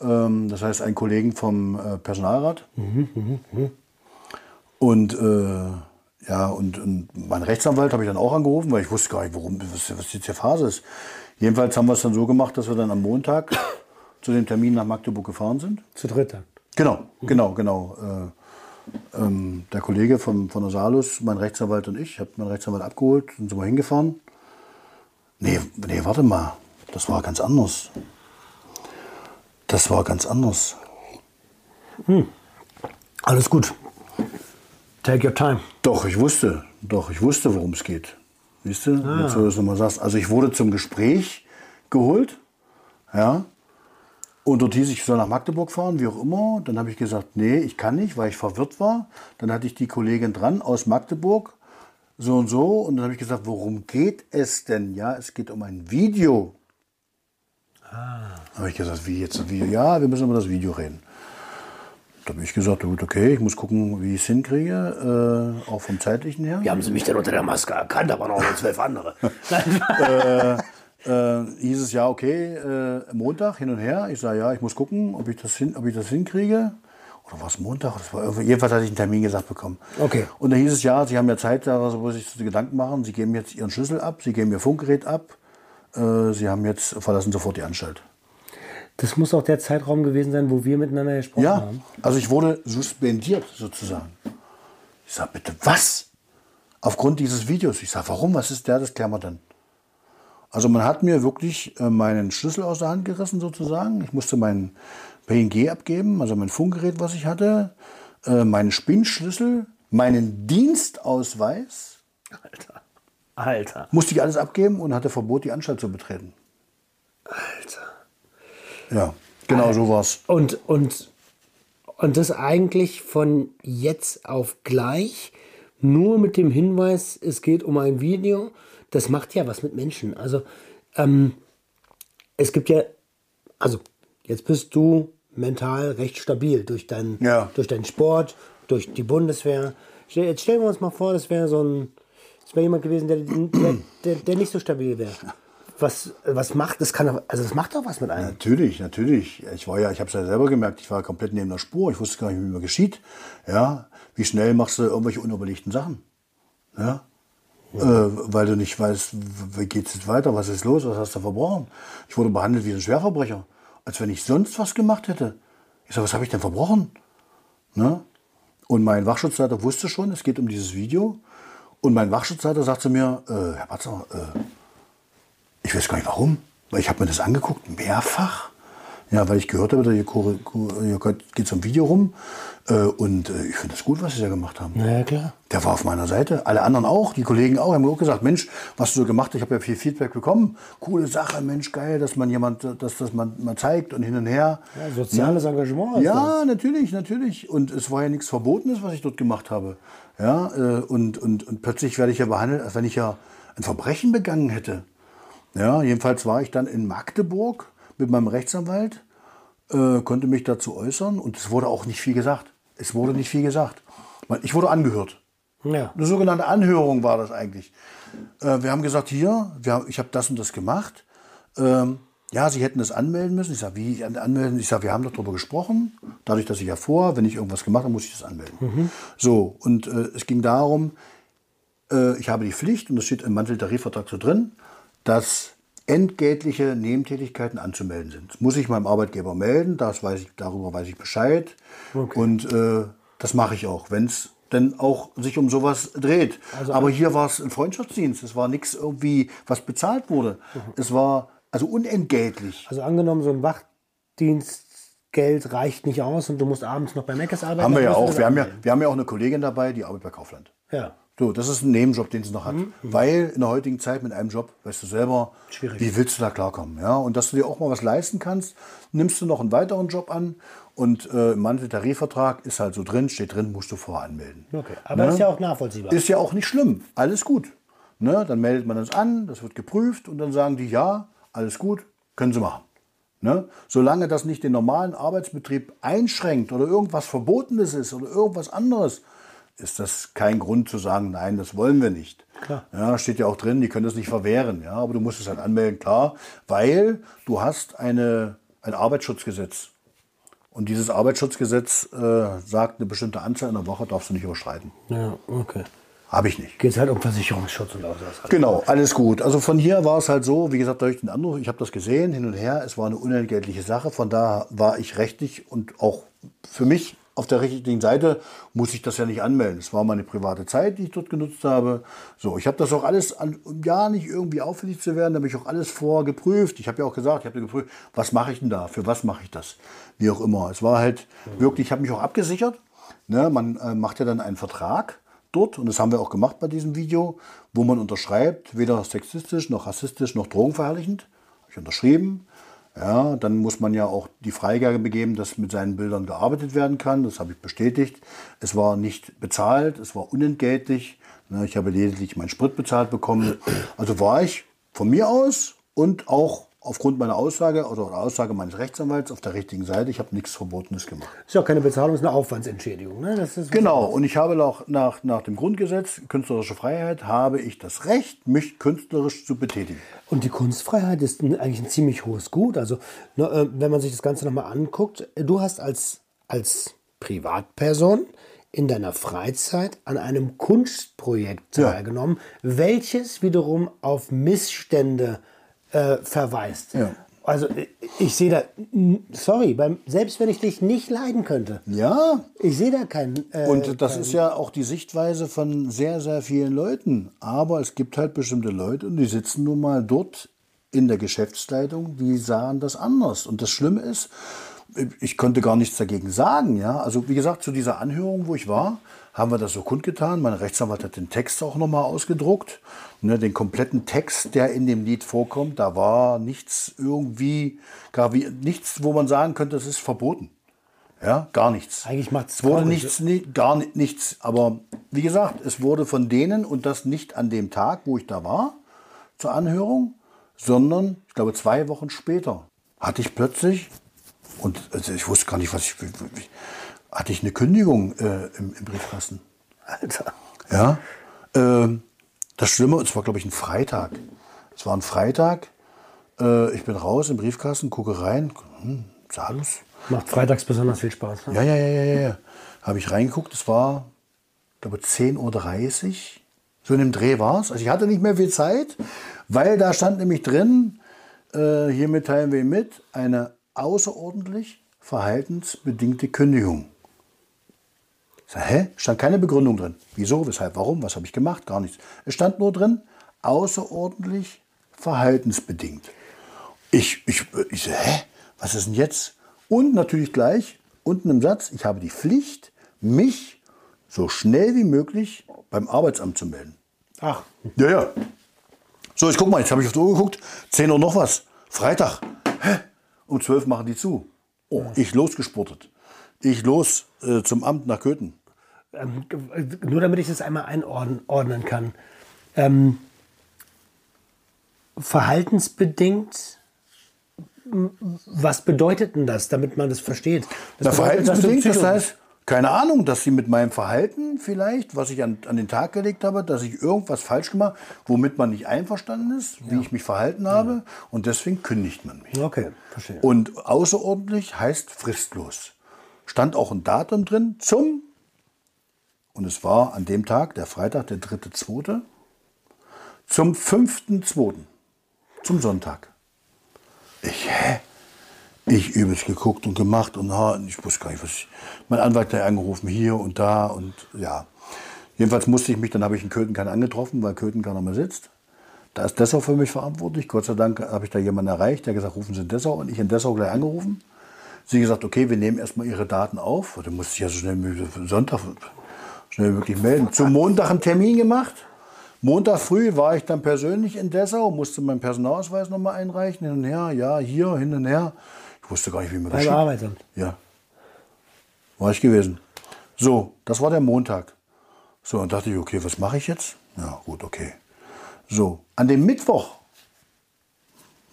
Ähm, das heißt, einen Kollegen vom äh, Personalrat. Und äh, ja, und, und meinen Rechtsanwalt habe ich dann auch angerufen, weil ich wusste gar nicht, worum, was, was jetzt die Phase ist. Jedenfalls haben wir es dann so gemacht, dass wir dann am Montag zu dem Termin nach Magdeburg gefahren sind. Zu dritt dann. Genau, genau, genau. Äh, ähm, der Kollege von der Salus, mein Rechtsanwalt und ich, habe meinen Rechtsanwalt abgeholt und sind wir hingefahren. Nee, nee, warte mal. Das war ganz anders. Das war ganz anders. Alles gut. Take your time. Doch, ich wusste. Doch, ich wusste, worum es geht. Siehst du? Jetzt, wo du es nochmal sagst. Also ich wurde zum Gespräch geholt. Ja. Und dort hieß ich, ich soll nach Magdeburg fahren, wie auch immer. Dann habe ich gesagt, nee, ich kann nicht, weil ich verwirrt war. Dann hatte ich die Kollegin dran aus Magdeburg, so und so. Und dann habe ich gesagt, worum geht es denn? Ja, es geht um ein Video. Ah. habe ich gesagt, wie jetzt ein Video? Ja, wir müssen über das Video reden. Da habe ich gesagt, gut, okay, ich muss gucken, wie ich es hinkriege, äh, auch vom zeitlichen her. Wie haben Sie mich denn unter der Maske erkannt, aber noch zwölf andere? äh, hieß es ja, okay, äh, Montag hin und her. Ich sage, ja, ich muss gucken, ob ich das, hin, ob ich das hinkriege. Oder war es Montag? Das war jedenfalls hatte ich einen Termin gesagt bekommen. Okay. Und dann hieß es, ja, Sie haben ja Zeit, da Sie sich Gedanken machen. Sie geben jetzt Ihren Schlüssel ab, Sie geben Ihr Funkgerät ab. Äh, Sie haben jetzt, verlassen sofort die Anstalt. Das muss auch der Zeitraum gewesen sein, wo wir miteinander gesprochen Ja, haben. also ich wurde suspendiert sozusagen. Ich sage, bitte was? Aufgrund dieses Videos. Ich sage, warum? Was ist der? Das klären wir dann. Also man hat mir wirklich äh, meinen Schlüssel aus der Hand gerissen sozusagen. Ich musste meinen PNG abgeben, also mein Funkgerät, was ich hatte, äh, meinen Spinnschlüssel, meinen Dienstausweis, Alter. Alter. musste ich alles abgeben und hatte Verbot, die Anstalt zu betreten. Alter. Ja, genau so war's. Und, und, und das eigentlich von jetzt auf gleich, nur mit dem Hinweis, es geht um ein Video, das macht ja was mit Menschen. Also, ähm, es gibt ja, also, jetzt bist du mental recht stabil durch deinen, Ja. durch deinen Sport, durch die Bundeswehr. Jetzt stellen wir uns mal vor, das wäre so ein, das wäre jemand gewesen, der, der, der, der nicht so stabil wäre. Was, was macht, das kann doch, also das macht doch was mit einem. Natürlich, natürlich. Ich war ja, ich habe es ja selber gemerkt, ich war komplett neben der Spur. Ich wusste gar nicht, wie mir geschieht. Ja, wie schnell machst du irgendwelche unüberlegten Sachen? Ja, Äh, weil du nicht weißt, wie geht's jetzt weiter, was ist los, was hast du verbrochen? Ich wurde behandelt wie ein Schwerverbrecher, als wenn ich sonst was gemacht hätte. Ich sage, was habe ich denn verbrochen? Ne? Und mein Wachschutzleiter wusste schon, es geht um dieses Video. Und mein Wachschutzleiter sagte mir, äh, Herr Batzer, äh, ich weiß gar nicht warum, weil ich habe mir das angeguckt, mehrfach. Ja, weil ich gehört habe, da geht es um Video rum. Äh, und äh, ich finde das gut, was sie da gemacht haben. Na ja, klar. Der war auf meiner Seite. Alle anderen auch, die Kollegen auch, haben auch gesagt, Mensch, was du so gemacht hast, ich habe ja viel Feedback bekommen. Coole Sache, Mensch, geil, dass man jemand, dass das man mal zeigt und hin und her. Ja, soziales Engagement Ja, natürlich, natürlich. Und es war ja nichts Verbotenes, was ich dort gemacht habe. Ja, äh, und, und, und plötzlich werde ich ja behandelt, als wenn ich ja ein Verbrechen begangen hätte. Ja, jedenfalls war ich dann in Magdeburg mit meinem Rechtsanwalt, äh, konnte mich dazu äußern und es wurde auch nicht viel gesagt. Es wurde nicht viel gesagt. Ich wurde angehört. Ja. Eine sogenannte Anhörung war das eigentlich. Äh, wir haben gesagt, hier, haben, ich habe das und das gemacht. Ähm, ja, Sie hätten das anmelden müssen. Ich sage, wie anmelden? Ich sage, wir haben doch darüber gesprochen. Dadurch, dass ich ja vor, wenn ich irgendwas gemacht habe, muss ich das anmelden. So, und äh, es ging darum, äh, ich habe die Pflicht, und das steht im Manteltarifvertrag so drin, dass entgeltliche Nebentätigkeiten anzumelden sind. Das muss ich meinem Arbeitgeber melden, das weiß ich, darüber weiß ich Bescheid. Und äh, das mache ich auch, wenn es denn auch sich um sowas dreht. Aber hier war es ein Freundschaftsdienst. Es war nichts irgendwie, was bezahlt wurde. Es war also unentgeltlich. Also angenommen, so ein Wachdienstgeld reicht nicht aus und du musst abends noch bei Meckes arbeiten. Haben wir ja auch. Wir haben ja, wir haben ja auch eine Kollegin dabei, die arbeitet bei Kaufland. Ja. So, das ist ein Nebenjob, den sie noch hat. Weil in der heutigen Zeit mit einem Job, weißt du selber, Schwierig. wie willst du da klarkommen? Ja? Und dass du dir auch mal was leisten kannst, nimmst du noch einen weiteren Job an. Und äh, im Manteltarifvertrag ist halt so drin, steht drin, musst du voranmelden. Okay. Aber Ne? ist ja auch nachvollziehbar. Ist ja auch nicht schlimm, alles gut. Ne? Dann meldet man das an, das wird geprüft und dann sagen die, ja, alles gut, können Sie machen. Ne? Solange das nicht den normalen Arbeitsbetrieb einschränkt oder irgendwas Verbotenes ist oder irgendwas anderes, ist das kein Grund zu sagen, nein, das wollen wir nicht. Klar. Ja, steht ja auch drin, die können das nicht verwehren. Ja, aber du musst es halt anmelden, klar, weil du hast eine, ein Arbeitsschutzgesetz. Und dieses Arbeitsschutzgesetz äh, sagt, eine bestimmte Anzahl in der Woche darfst du nicht überschreiten. Ja, okay. Habe ich nicht. Geht es halt um Versicherungsschutz und auch das. Genau, alles gut. Also von hier war es halt so, wie gesagt, durch den Anruf, ich habe das gesehen, hin und her, es war eine unentgeltliche Sache, von da war ich rechtlich und auch für mich auf der richtigen Seite muss ich das ja nicht anmelden. Es war meine private Zeit, die ich dort genutzt habe. So, ich habe das auch alles, an, um ja nicht irgendwie auffällig zu werden, da habe ich auch alles vorgeprüft. Ich habe ja auch gesagt, ich habe geprüft, was mache ich denn da, für was mache ich das, wie auch immer. Es war halt wirklich, ich habe mich auch abgesichert. Ne, man äh, macht ja dann einen Vertrag dort, und das haben wir auch gemacht bei diesem Video, wo man unterschreibt, weder sexistisch noch rassistisch noch drogenverherrlichend. Habe ich unterschrieben. Ja, dann muss man ja auch die Freigabe begeben, dass mit seinen Bildern gearbeitet werden kann. Das habe ich bestätigt. Es war nicht bezahlt, es war unentgeltlich. Ne, Ich habe lediglich meinen Sprit bezahlt bekommen. Also war ich von mir aus und auch aufgrund meiner Aussage oder der Aussage meines Rechtsanwalts auf der richtigen Seite. Ich habe nichts Verbotenes gemacht. Ist ja auch keine Bezahlung, ist eine Aufwandsentschädigung. Ne? Das Genau, und ich habe auch nach, nach dem Grundgesetz künstlerische Freiheit, habe ich das Recht, mich künstlerisch zu betätigen. Und die Kunstfreiheit ist eigentlich ein ziemlich hohes Gut. Also, ne, äh, wenn man sich das Ganze nochmal anguckt, du hast als, als Privatperson in deiner Freizeit an einem Kunstprojekt Ja. teilgenommen, welches wiederum auf Missstände äh, verweist. Ja. Also äh, ich sehe da, sorry, beim, selbst wenn ich dich nicht leiden könnte, Ja, ich sehe da keinen. Äh, Und das ist ja auch die Sichtweise von sehr, sehr vielen Leuten. Aber es gibt halt bestimmte Leute und die sitzen nun mal dort in der Geschäftsleitung, die sahen das anders. Und das Schlimme ist, ich konnte gar nichts dagegen sagen. Ja? Also wie gesagt, zu dieser Anhörung, wo ich war, haben wir das so kundgetan. Mein Rechtsanwalt hat den Text auch nochmal ausgedruckt. Ne, den kompletten Text, der in dem Lied vorkommt, da war nichts irgendwie, gar wie, nichts, wo man sagen könnte, das ist verboten. Ja, gar nichts. Eigentlich macht's es wurde nichts, ni- gar ni- nichts. Aber wie gesagt, es wurde von denen und das nicht an dem Tag, wo ich da war, zur Anhörung, sondern ich glaube zwei Wochen später hatte ich plötzlich und also ich wusste gar nicht, was ich wie- hatte ich eine Kündigung äh, im, im Briefkasten. Alter. Ja. Ähm, das Schlimme, es war glaube ich ein Freitag. Es war ein Freitag. Äh, ich bin raus im Briefkasten, gucke rein. Hm, Salus. Macht freitags besonders viel Spaß. Ne? Ja, ja, ja, ja, ja. Habe ich reingeguckt, es war, glaube 10.30 Uhr. So in dem Dreh war es. Also ich hatte nicht mehr viel Zeit, weil da stand nämlich drin, äh, hiermit teilen wir mit, eine außerordentlich verhaltensbedingte Kündigung. Sag, hä? Stand keine Begründung drin. Wieso, weshalb, warum, was habe ich gemacht? Gar nichts. Es stand nur drin, außerordentlich verhaltensbedingt. Ich, ich, ich so, hä? Was ist denn jetzt? Und natürlich gleich unten im Satz, ich habe die Pflicht, mich so schnell wie möglich beim Arbeitsamt zu melden. Ach, Ja, ja. So, ich guck mal, jetzt habe ich auf die Uhr geguckt. 10 Uhr noch was. Freitag. Hä? Um 12 machen die zu. Oh, ich losgesportet. Ich los äh, zum Amt nach Köthen. Ähm, nur damit ich das einmal einordnen ordnen kann. Ähm, verhaltensbedingt, was bedeutet denn das, damit man das versteht? Na, Das bedeutet, du verhaltensbedingt, das heißt, keine Ahnung, dass sie mit meinem Verhalten vielleicht, was ich an, an den Tag gelegt habe, dass ich irgendwas falsch gemacht womit man nicht einverstanden ist, wie ich mich verhalten habe. Und deswegen kündigt man mich. Okay, verstehe. Und außerordentlich heißt fristlos. Stand auch ein Datum drin zum, und es war an dem Tag, der Freitag, der 3.2., zum 5.2., zum Sonntag. Ich, hä? Ich übelst geguckt und gemacht und und ich wusste gar nicht, was ich. Mein Anwalt hat angerufen, hier und da und ja. Jedenfalls musste ich mich, dann habe ich in Köthen keinen angetroffen, weil Köthen keiner mehr sitzt. Da ist Dessau für mich verantwortlich. Gott sei Dank habe ich da jemanden erreicht, der gesagt, rufen Sie in Dessau und ich in Dessau gleich angerufen. Sie gesagt, okay, wir nehmen erstmal Ihre Daten auf. Da musste ich ja so schnell wie Sonntag schnell wie möglich melden. Zum Montag einen Termin gemacht. Montag früh war ich dann persönlich in Dessau, musste meinen Personalausweis nochmal einreichen, hin und her, ja, hier, hin und her. Ich wusste gar nicht, wie man das Beim. Arbeitsamt. Ja. War ich gewesen. So, das war der Montag. So, und dachte ich, okay, was mache ich jetzt? Ja, gut, okay. So, an dem Mittwoch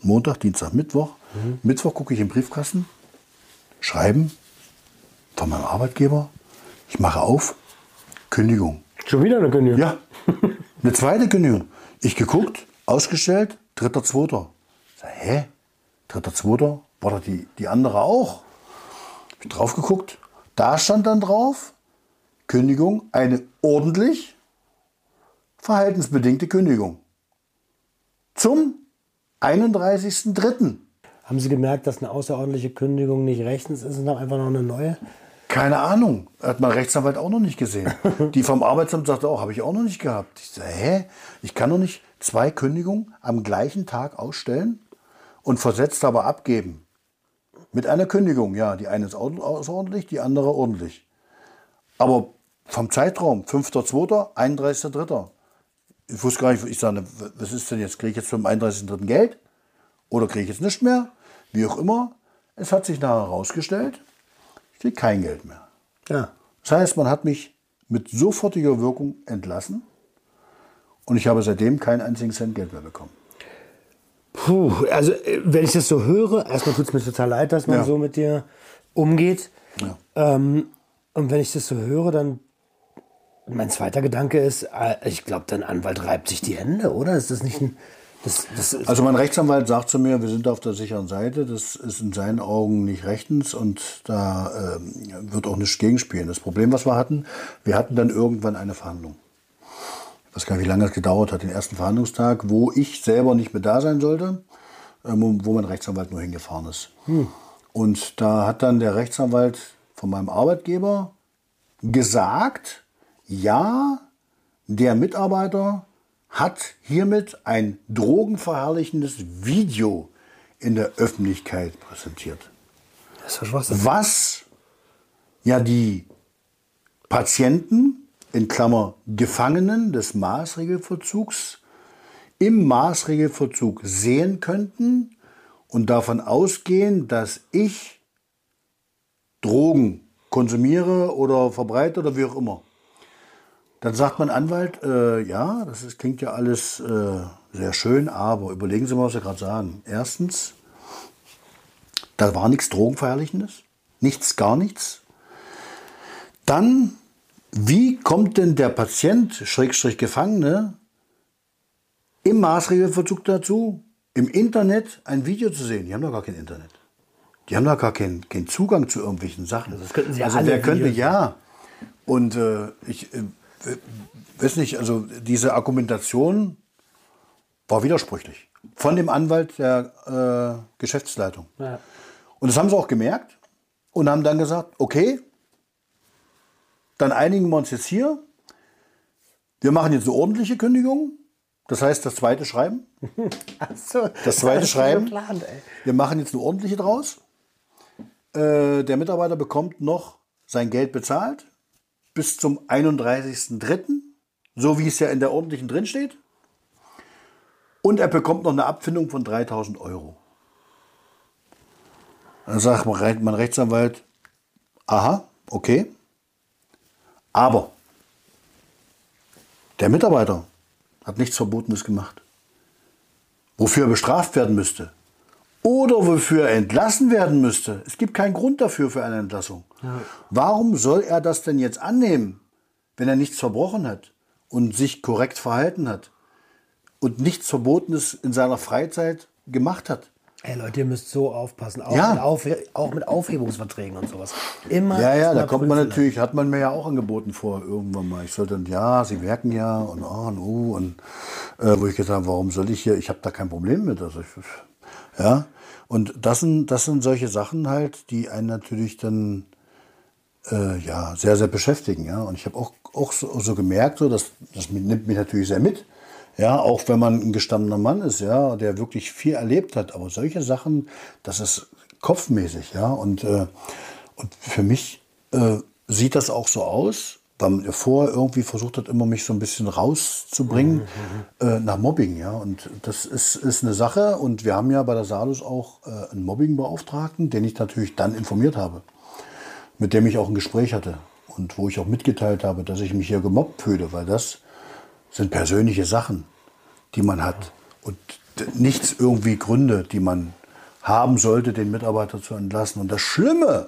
Montag, Dienstag, Mittwoch. Mittwoch gucke ich im Briefkasten, schreiben von meinem Arbeitgeber. Ich mache auf, Kündigung. Schon wieder eine Kündigung? Ja, eine zweite Kündigung. Ich geguckt, ausgestellt, dritter, zweiter. Sag, hä? Dritter, zweiter? War da die, die andere auch? Ich drauf geguckt. Da stand dann drauf, Kündigung, eine ordentlich verhaltensbedingte Kündigung. Zum 31.03. Haben Sie gemerkt, dass eine außerordentliche Kündigung nicht rechtens ist und haben einfach noch eine neue? Keine Ahnung. Hat mein Rechtsanwalt auch noch nicht gesehen. Die vom Arbeitsamt sagte auch, habe ich auch noch nicht gehabt. Ich sage, hä? Ich kann doch nicht zwei Kündigungen am gleichen Tag ausstellen und versetzt aber abgeben. Mit einer Kündigung, ja. Die eine ist au- außerordentlich, die andere ordentlich. Aber vom Zeitraum, 5.2., 31.3. Ich wusste gar nicht, ich sage, was ist denn jetzt? Kriege ich jetzt zum 31.3. Geld? Oder kriege ich jetzt nicht mehr? Wie auch immer. Es hat sich nachher herausgestellt, ich kein Geld mehr. Ja. Das heißt, man hat mich mit sofortiger Wirkung entlassen und ich habe seitdem keinen einzigen Cent Geld mehr bekommen. Puh, also äh, wenn ich das so höre, erstmal tut es mir total leid, dass man Ja. so mit dir umgeht. Ja. Ähm, und wenn ich das so höre, dann mein zweiter Gedanke ist, äh, ich glaube, dein Anwalt reibt sich die Hände, oder? Ist das nicht ein. Das, das Also mein Rechtsanwalt sagt zu mir, wir sind auf der sicheren Seite. Das ist in seinen Augen nicht rechtens und da ähm, wird auch nichts gegenspielen. Das Problem, was wir hatten, wir hatten dann irgendwann eine Verhandlung. Ich weiß gar nicht, wie lange es gedauert hat, den ersten Verhandlungstag, wo ich selber nicht mehr da sein sollte, ähm, wo wo mein Rechtsanwalt nur hingefahren ist. Und da hat dann der Rechtsanwalt von meinem Arbeitgeber gesagt, ja, der Mitarbeiter hat hiermit ein drogenverherrlichendes Video in der Öffentlichkeit präsentiert. das ist Schwachsinn. Was ja die Patienten, in Klammer Gefangenen des Maßregelverzugs, im Maßregelverzug sehen könnten und davon ausgehen, dass ich Drogen konsumiere oder verbreite oder wie auch immer. Dann sagt mein Anwalt, äh, ja, das ist, klingt ja alles äh, sehr schön, aber überlegen Sie mal, was Sie gerade sagen. Erstens, da war nichts Drogenverherrlichendes, nichts, gar nichts. Dann, wie kommt denn der Patient, Schrägstrich Gefangene, im Maßregelverzug dazu, im Internet ein Video zu sehen? Die haben doch gar kein Internet. Die haben doch gar keinen keinen Zugang zu irgendwelchen Sachen. das könnten sie ja also alle wer könnte, ja. Und äh, ich äh, weiß nicht, also diese Argumentation war widersprüchlich. Von dem Anwalt der äh, Geschäftsleitung. Ja. Und das haben sie auch gemerkt und haben dann gesagt, okay, dann einigen wir uns jetzt hier. Wir machen jetzt eine ordentliche Kündigung. Das heißt, das zweite Schreiben. Ach so, Das zweite schon Schreiben. Geplant. Wir machen jetzt eine ordentliche draus. Äh, der Mitarbeiter bekommt noch sein Geld bezahlt bis zum 31.03., so wie es ja in der ordentlichen drin steht. Und er bekommt noch eine Abfindung von 3000 Euro. Dann sagt mein Re- mein Rechtsanwalt, aha, okay. Aber der Mitarbeiter hat nichts Verbotenes gemacht wofür er bestraft werden müsste oder wofür er entlassen werden müsste. Es gibt keinen Grund dafür für eine Entlassung. Warum soll er das denn jetzt annehmen, wenn er nichts verbrochen hat und sich korrekt verhalten hat und nichts Verbotenes in seiner Freizeit gemacht hat? Ey Leute, ihr müsst so aufpassen. Auch, Ja. mit, Auf, auch mit Aufhebungsverträgen und sowas. Immer. Ja, ja, da kommt man natürlich, hat man mir ja auch angeboten vor irgendwann mal. Ich sollte, dann, ja, sie werken ja und ah und uh und äh, wo ich gesagt habe, warum soll ich hier, ich habe da kein Problem mit. Also ich, ja, und das sind, das sind solche Sachen halt, die einen natürlich dann äh, ja, sehr, sehr beschäftigen. Ja? Und ich habe auch, auch so, so gemerkt, so, dass, das nimmt mich natürlich sehr mit. Ja, auch wenn man ein gestandener Mann ist, ja, der wirklich viel erlebt hat. Aber solche Sachen, das ist kopfmäßig, ja. Und, äh, und für mich äh, sieht das auch so aus, weil man vorher irgendwie versucht hat, immer mich so ein bisschen rauszubringen äh, nach Mobbing, ja. Und das ist, ist eine Sache. Und wir haben ja bei der Salus auch äh, einen Mobbingbeauftragten, den ich natürlich dann informiert habe mit dem ich auch ein Gespräch hatte und wo ich auch mitgeteilt habe, dass ich mich hier gemobbt fühle, weil das sind persönliche Sachen, die man hat. Und nichts irgendwie Gründe, die man haben sollte, den Mitarbeiter zu entlassen. Und das Schlimme,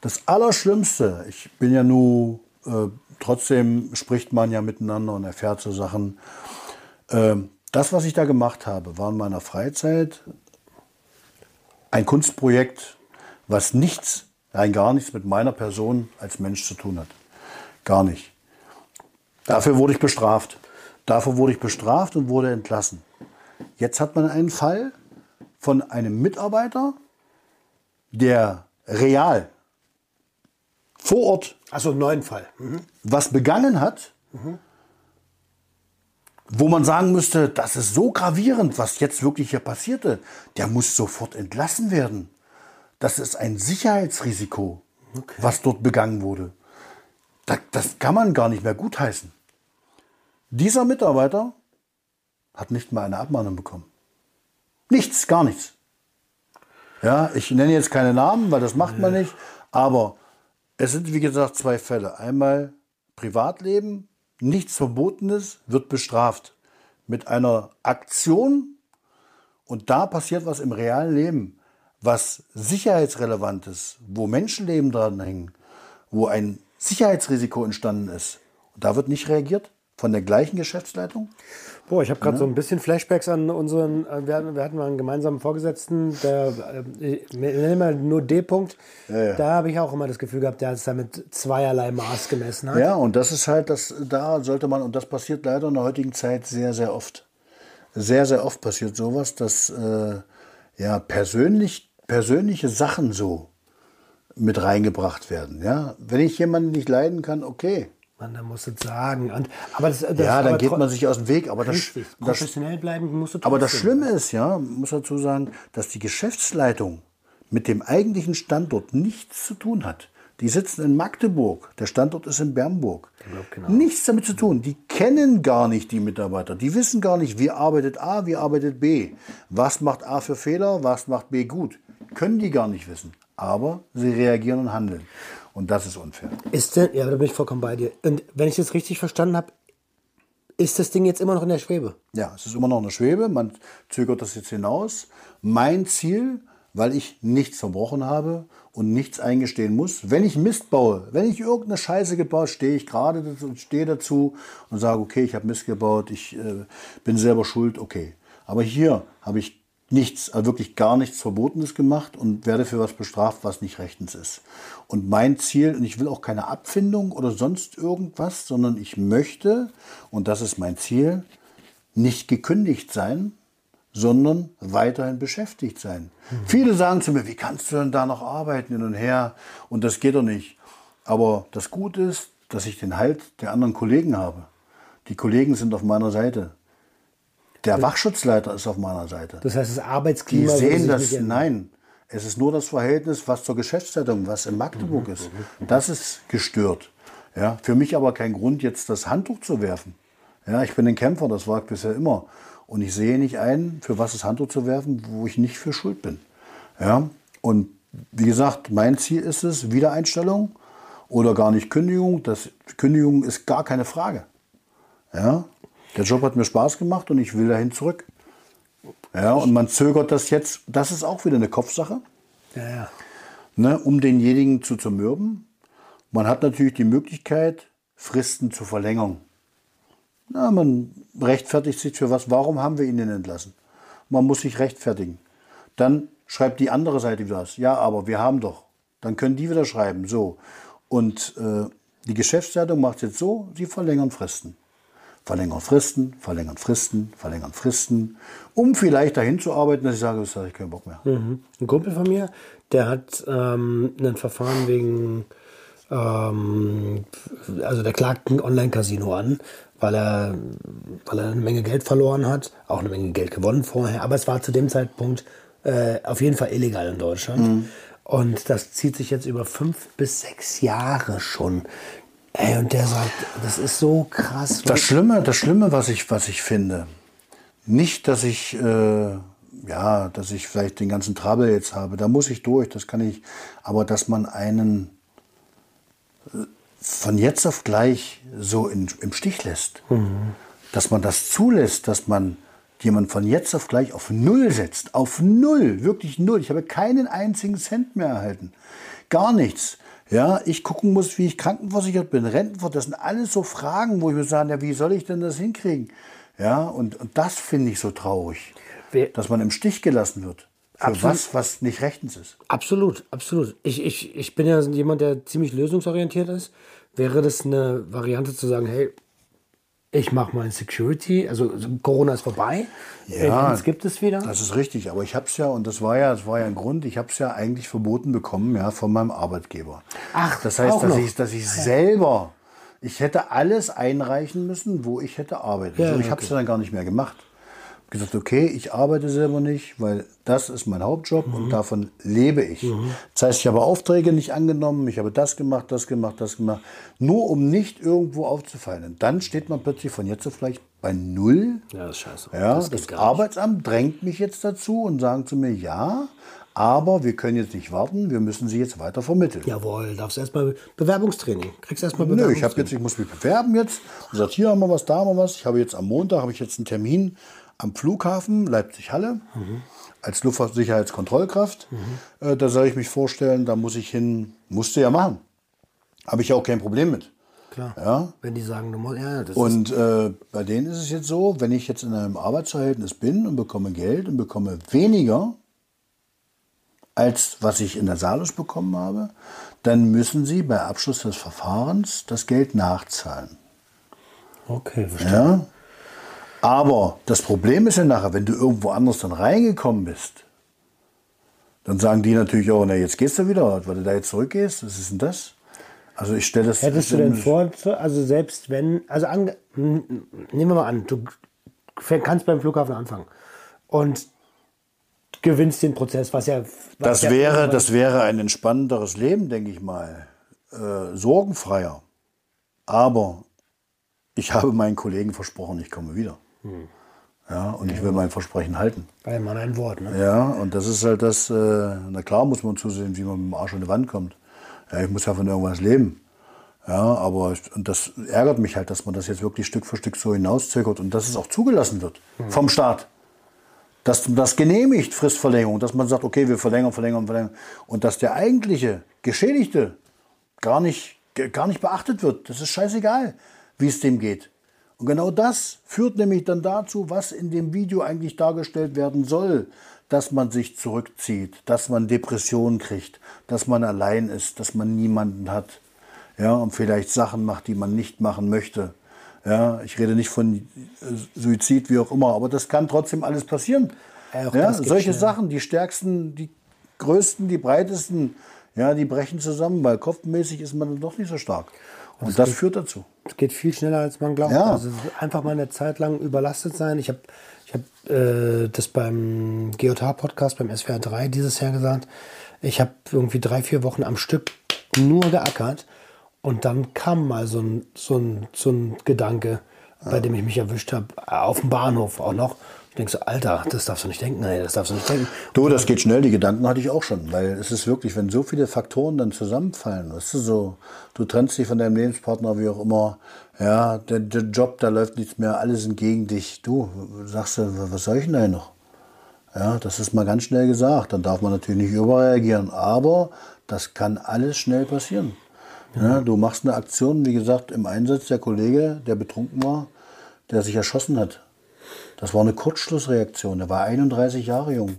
das Allerschlimmste, ich bin ja nur, äh, trotzdem spricht man ja miteinander und erfährt so Sachen. Ähm, das, was ich da gemacht habe, war in meiner Freizeit ein Kunstprojekt, was nichts, rein gar nichts mit meiner Person als Mensch zu tun hat. Gar nicht. Dafür wurde ich bestraft. Dafür wurde ich bestraft und wurde entlassen. Jetzt hat man einen Fall von einem Mitarbeiter, der real vor Ort Achso, einen neuen Fall. Mhm. was begangen hat, wo man sagen müsste, das ist so gravierend, was jetzt wirklich hier passierte, der muss sofort entlassen werden. Das ist ein Sicherheitsrisiko, was dort begangen wurde. Das, das kann man gar nicht mehr gutheißen. Dieser Mitarbeiter hat nicht mal eine Abmahnung bekommen. Nichts, gar nichts. Ja, ich nenne jetzt keine Namen, weil das macht man nicht. Aber es sind, wie gesagt, zwei Fälle. Einmal Privatleben, nichts Verbotenes wird bestraft mit einer Aktion und da passiert was im realen Leben, was sicherheitsrelevant ist, wo Menschenleben dran hängen, wo ein Sicherheitsrisiko entstanden ist. Und da wird nicht reagiert von der gleichen Geschäftsleitung. Boah, ich habe gerade so ein bisschen Flashbacks an unseren, äh, wir hatten, mal einen gemeinsamen Vorgesetzten, der, äh, ich nenne mal nur D-Punkt, da habe ich auch immer das Gefühl gehabt, der es da mit zweierlei Maß gemessen hat. Ja, und das ist halt, das, da sollte man, und das passiert leider in der heutigen Zeit sehr, sehr oft. Sehr, sehr oft passiert sowas, dass äh, ja, persönlich, persönliche Sachen so mit reingebracht werden. Ja? Wenn ich jemanden nicht leiden kann, okay. Man, da musst du es sagen. Und, aber das, das, Ja, dann geht man sich aus dem Weg. Aber das, Richtig, das, professionell bleiben musst du aber das. Schlimme ist, ja, man muss dazu sagen, dass die Geschäftsleitung mit dem eigentlichen Standort nichts zu tun hat. Die sitzen in Magdeburg, der Standort ist in Bernburg. genau. Nichts damit zu tun. Die kennen gar nicht die Mitarbeiter. Die wissen gar nicht, wie arbeitet A, wie arbeitet B. Was macht A für Fehler, was macht B gut. Können die gar nicht wissen. Aber sie reagieren und handeln. Und das ist unfair. Ist denn, ja, da bin ich vollkommen bei dir. Und wenn ich das richtig verstanden habe, ist das Ding jetzt immer noch in der Schwebe? Ja, es ist immer noch eine Schwebe. Man zögert das jetzt hinaus. Mein Ziel, weil ich nichts verbrochen habe und nichts eingestehen muss, wenn ich Mist baue, wenn ich irgendeine Scheiße gebaut, stehe ich gerade dazu, und stehe dazu und sage, okay, ich habe Mist gebaut, ich äh, bin selber schuld, okay. Aber hier habe ich nichts, also wirklich gar nichts Verbotenes gemacht und werde für was bestraft, was nicht rechtens ist. Und mein Ziel, und ich will auch keine Abfindung oder sonst irgendwas, sondern ich möchte, und das ist mein Ziel, nicht gekündigt sein, sondern weiterhin beschäftigt sein. Viele sagen zu mir, wie kannst du denn da noch arbeiten hin und her? Und das geht doch nicht. Aber das Gute ist, dass ich den Halt der anderen Kollegen habe. Die Kollegen sind auf meiner Seite. Der Wachschutzleiter ist auf meiner Seite. Das heißt, das Die Arbeitsklima würde sehen das, nein. Es ist nur das Verhältnis, was zur Geschäftsleitung, was in Magdeburg ist. Das ist gestört. Ja, für mich aber kein Grund, jetzt das Handtuch zu werfen. Ja, ich bin ein Kämpfer, das war ich bisher immer. Und ich sehe nicht ein, für was das Handtuch zu werfen, wo ich nicht für schuld bin. Ja, und wie gesagt, mein Ziel ist es, Wiedereinstellung oder gar nicht Kündigung. Das, Kündigung ist gar keine Frage. Ja, der Job hat mir Spaß gemacht und ich will dahin zurück. Ja, und man zögert das jetzt, das ist auch wieder eine Kopfsache, Ja, ja. ne, um denjenigen zu zermürben. Man hat natürlich die Möglichkeit, Fristen zu verlängern. Na, man rechtfertigt sich für was. Warum haben wir ihn denn entlassen? Man muss sich rechtfertigen. Dann schreibt die andere Seite wieder was. Ja, aber wir haben doch. Dann können die wieder schreiben. So. Und äh, die Geschäftsleitung macht jetzt so, sie verlängern Fristen. Verlängern Fristen, verlängern Fristen, verlängern Fristen, um vielleicht dahin zu arbeiten, dass ich sage, das habe ich keinen Bock mehr. Mhm. Ein Kumpel von mir, der hat ähm, ein Verfahren wegen, ähm, also der klagt ein Online-Casino an, weil er, weil er eine Menge Geld verloren hat, auch eine Menge Geld gewonnen vorher, aber es war zu dem Zeitpunkt äh, auf jeden Fall illegal in Deutschland. Und das zieht sich jetzt über fünf bis sechs Jahre schon. Ey, und der sagt, das ist so krass. Das Schlimme, das Schlimme, was ich, was ich finde, nicht, dass ich, äh, ja, dass ich vielleicht den ganzen Trouble jetzt habe, da muss ich durch, das kann ich, aber dass man einen äh, von jetzt auf gleich so in, im Stich lässt, dass man das zulässt, dass man jemand von jetzt auf gleich auf Null setzt. Auf Null, wirklich Null. Ich habe keinen einzigen Cent mehr erhalten. Gar nichts. Ja, ich gucken muss, wie ich krankenversichert bin, Rentenversichert. Das sind alles so Fragen, wo ich mir sage, ja, wie soll ich denn das hinkriegen? Ja, und, und das finde ich so traurig, Wer- dass man im Stich gelassen wird. Für Absolut. was, was nicht rechtens ist. Absolut, absolut. Ich, ich, ich bin ja jemand, der ziemlich lösungsorientiert ist. Wäre das eine Variante zu sagen, hey, ich mache mal Security, also Corona ist vorbei, Ja, es gibt es wieder. Das ist richtig, aber ich habe es ja, und das war ja, das war ja ein Grund, ich habe es ja eigentlich verboten bekommen, ja, von meinem Arbeitgeber. Ach, das heißt, dass noch. ich, dass ich selber, ich hätte alles einreichen müssen, wo ich hätte arbeiten. Ja, so, ich habe es okay. ja dann gar nicht mehr gemacht. Gesagt, okay, ich arbeite selber nicht, weil das ist mein Hauptjob Mhm. und davon lebe ich. Das heißt, ich habe Aufträge nicht angenommen, ich habe das gemacht, das gemacht, das gemacht, nur um nicht irgendwo aufzufallen. Und dann steht man plötzlich von jetzt auf gleich bei null. Ja, das ist scheiße. Ja, das das. Arbeitsamt drängt mich jetzt dazu und sagen zu mir, ja, aber wir können jetzt nicht warten, wir müssen sie jetzt weiter vermitteln. Jawohl, darfst erstmal Bewerbungstraining. Kriegst erstmal Nö, Bewerbungstraining. ich habe jetzt, ich muss mich bewerben jetzt. Und sagt, hier haben wir was, da haben wir was. Ich habe jetzt am Montag habe ich jetzt einen Termin am Flughafen Leipzig-Halle als Luftfahrtsicherheitskontrollkraft. Äh, da soll ich mich vorstellen, da muss ich hin, musste ja machen. Habe ich ja auch kein Problem mit. Klar. Ja, Wenn die sagen, du musst, ja, das ist, Und äh, bei denen ist es jetzt so, wenn ich jetzt in einem Arbeitsverhältnis bin und bekomme Geld und bekomme weniger, als was ich in der Salus bekommen habe, dann müssen sie bei Abschluss des Verfahrens das Geld nachzahlen. okay, verstehe. Ja? Aber das Problem ist ja nachher, wenn du irgendwo anders dann reingekommen bist, dann sagen die natürlich auch, na jetzt gehst du wieder, weil du da jetzt zurückgehst, was ist denn das? Also ich stelle das... Hättest du denn vor, also selbst wenn, also ange, n- nehmen wir mal an, du kannst beim Flughafen anfangen und gewinnst den Prozess, was ja... Was Das ja wäre, das wäre ein entspannenderes Leben, denke ich mal. Äh, sorgenfreier. Aber ich habe meinen Kollegen versprochen, ich komme wieder. Hm. Ja, und ich will mein Versprechen halten. Weil man ein Wort, ne? Ja, und das ist halt das, äh, na klar muss man zusehen, wie man mit dem Arsch an die Wand kommt. Ja, ich muss ja von irgendwas leben. Ja, aber ich, und das ärgert mich halt, dass man das jetzt wirklich Stück für Stück so hinauszögert und dass es auch zugelassen wird vom Staat. Dass das genehmigt, Fristverlängerung, dass man sagt, okay, wir verlängern, verlängern, verlängern. Und dass der eigentliche Geschädigte gar nicht, gar nicht beachtet wird. Das ist scheißegal, wie es dem geht. Und genau das führt nämlich dann dazu, was in dem Video eigentlich dargestellt werden soll. Dass man sich zurückzieht, dass man Depressionen kriegt, dass man allein ist, dass man niemanden hat. Ja, und vielleicht Sachen macht, die man nicht machen möchte. Ja, ich rede nicht von äh, Suizid, wie auch immer, aber das kann trotzdem alles passieren. Ja, Ja, solche schnell. Sachen, die stärksten, die größten, die breitesten, ja, die brechen zusammen, weil kopfmäßig ist man dann doch nicht so stark. Und das führt dazu. Es geht viel schneller, als man glaubt. Ja. Also einfach mal eine Zeit lang überlastet sein. Ich habe ich hab, äh, das beim GOTA-Podcast, beim SWR 3 dieses Jahr gesagt. Ich habe irgendwie drei, vier Wochen am Stück nur geackert. Und dann kam mal so ein, so ein, so ein Gedanke, bei dem ich mich erwischt habe, auf dem Bahnhof auch noch. Denke so, Alter, das darfst du nicht denken, ey, das darfst du nicht denken. Du, das geht schnell, die Gedanken hatte ich auch schon, weil es ist wirklich, wenn so viele Faktoren dann zusammenfallen, weißt du, so, du trennst dich von deinem Lebenspartner, wie auch immer, ja, der, der Job, da läuft nichts mehr, alles sind gegen dich. Du, sagst du, was soll ich denn da noch? Ja, das ist mal ganz schnell gesagt. Dann darf man natürlich nicht überreagieren. Aber das kann alles schnell passieren. Ja, du machst eine Aktion, wie gesagt, im Einsatz der Kollege, der betrunken war, der sich erschossen hat. Das war eine Kurzschlussreaktion. Der war 31 Jahre jung.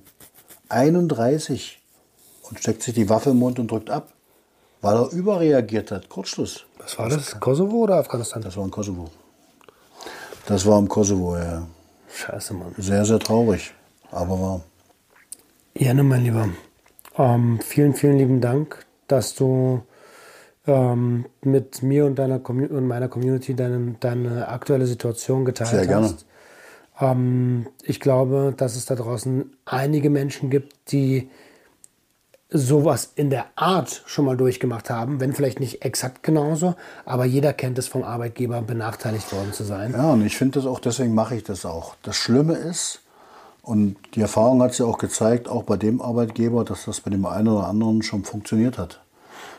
31. Und steckt sich die Waffe im Mund und drückt ab. Weil er überreagiert hat. Kurzschluss. Was war das? Kosovo oder Afghanistan? Das war im Kosovo. Das war im Kosovo, ja. Scheiße, Mann. Sehr, sehr traurig. Aber war. Janne, mein Lieber, ähm, vielen, vielen lieben Dank, dass du ähm, mit mir und, deiner Commu und meiner Community deine, deine aktuelle Situation geteilt Sehr gerne. Ähm, ich glaube, dass es da draußen einige Menschen gibt, die sowas in der Art schon mal durchgemacht haben, wenn vielleicht nicht exakt genauso, aber jeder kennt es vom Arbeitgeber, benachteiligt worden zu sein. Ja, und ich finde das auch, deswegen mache ich das auch. Das Schlimme ist, und die Erfahrung hat es ja auch gezeigt, auch bei dem Arbeitgeber, dass das bei dem einen oder anderen schon funktioniert hat.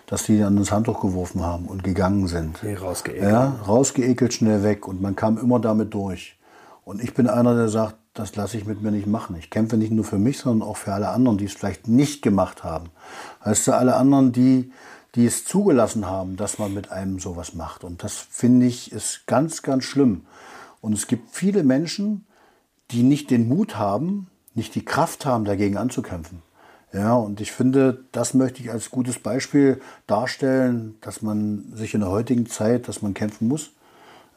Dass die dann das Handtuch geworfen haben und gegangen sind. Nee, rausgeekelt. Ja, rausgeekelt, schnell weg. Und man kam immer damit durch. Und ich bin einer, der sagt, das lasse ich mit mir nicht machen. Ich kämpfe nicht nur für mich, sondern auch für alle anderen, die es vielleicht nicht gemacht haben. Weißt du, alle anderen, die, die es zugelassen haben, dass man mit einem sowas macht. Und das finde ich ist ganz, ganz schlimm. Und es gibt viele Menschen, die nicht den Mut haben, nicht die Kraft haben, dagegen anzukämpfen. Ja, und ich finde, das möchte ich als gutes Beispiel darstellen, dass man sich in der heutigen Zeit, dass man kämpfen muss.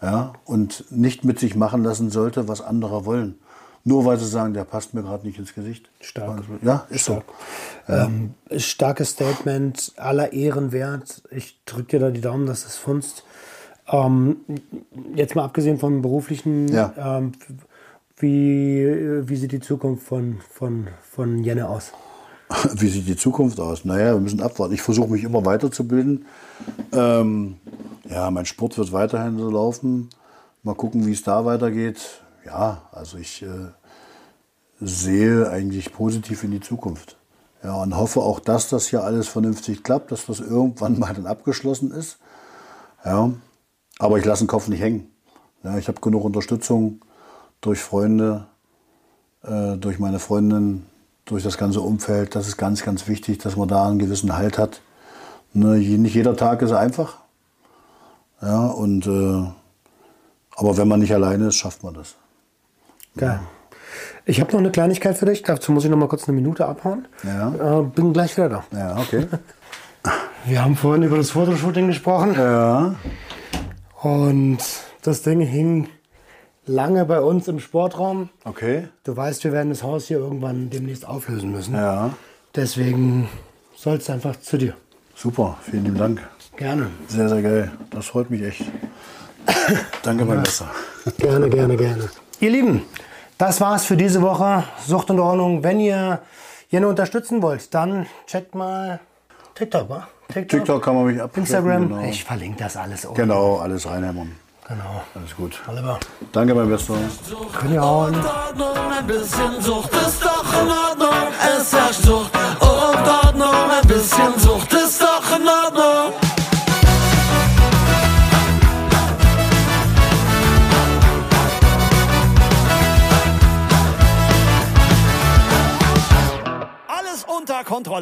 Ja, und nicht mit sich machen lassen sollte, was andere wollen. Nur weil sie sagen, der passt mir gerade nicht ins Gesicht. Stark. Ja, ist so. Ähm, starkes Statement, aller Ehren wert. Ich drücke dir da die Daumen, dass es funzt. Ähm, jetzt mal abgesehen vom beruflichen, Ja. ähm, wie, wie sieht die Zukunft von, von, von Jenne aus? Wie sieht die Zukunft aus? Naja, wir müssen abwarten. Ich versuche mich immer weiterzubilden. Ähm, ja, mein Sport wird weiterhin so laufen. Mal gucken, wie es da weitergeht. Ja, also ich äh, sehe eigentlich positiv in die Zukunft. Ja, und hoffe auch, dass das hier alles vernünftig klappt, dass das irgendwann mal dann abgeschlossen ist. Ja, aber ich lasse den Kopf nicht hängen. Ja, ich habe genug Unterstützung durch Freunde, äh, durch meine Freundin, durch das ganze Umfeld. Das ist ganz, ganz wichtig, dass man da einen gewissen Halt hat. Ne, nicht jeder Tag ist einfach. Ja, und, äh, aber wenn man nicht alleine ist, schafft man das. Geil. Ich habe noch eine Kleinigkeit für dich. Dazu muss ich noch mal kurz eine Minute abhauen. Ja. Äh, bin gleich wieder da. Ja, okay. Wir haben vorhin über das Fotoshooting gesprochen. ja, Und das Ding hing lange bei uns im Sportraum. okay. Du weißt, wir werden das Haus hier irgendwann demnächst auflösen müssen. Ja, Deswegen soll es einfach zu dir. super. Vielen lieben Dank. Gerne. Sehr, sehr geil. Das freut mich echt. Danke, mein Besser. Gerne, gerne, gerne. Ihr Lieben, das war's für diese Woche. Sucht und Ordnung. Wenn ihr Jenne unterstützen wollt, dann checkt mal TikTok, wa? TikTok kann man mich ab. Instagram. Genau. Ich verlinke das alles oben. genau, alles reinhämmern. Genau. Alles gut. Oliver. Danke, mein Bester. Können hauen. Ordnung, ein bisschen Sucht ist doch in Ordnung. Es herrscht Sucht und Ordnung, ein bisschen Sucht ist doch in Ordnung. Kontrolle.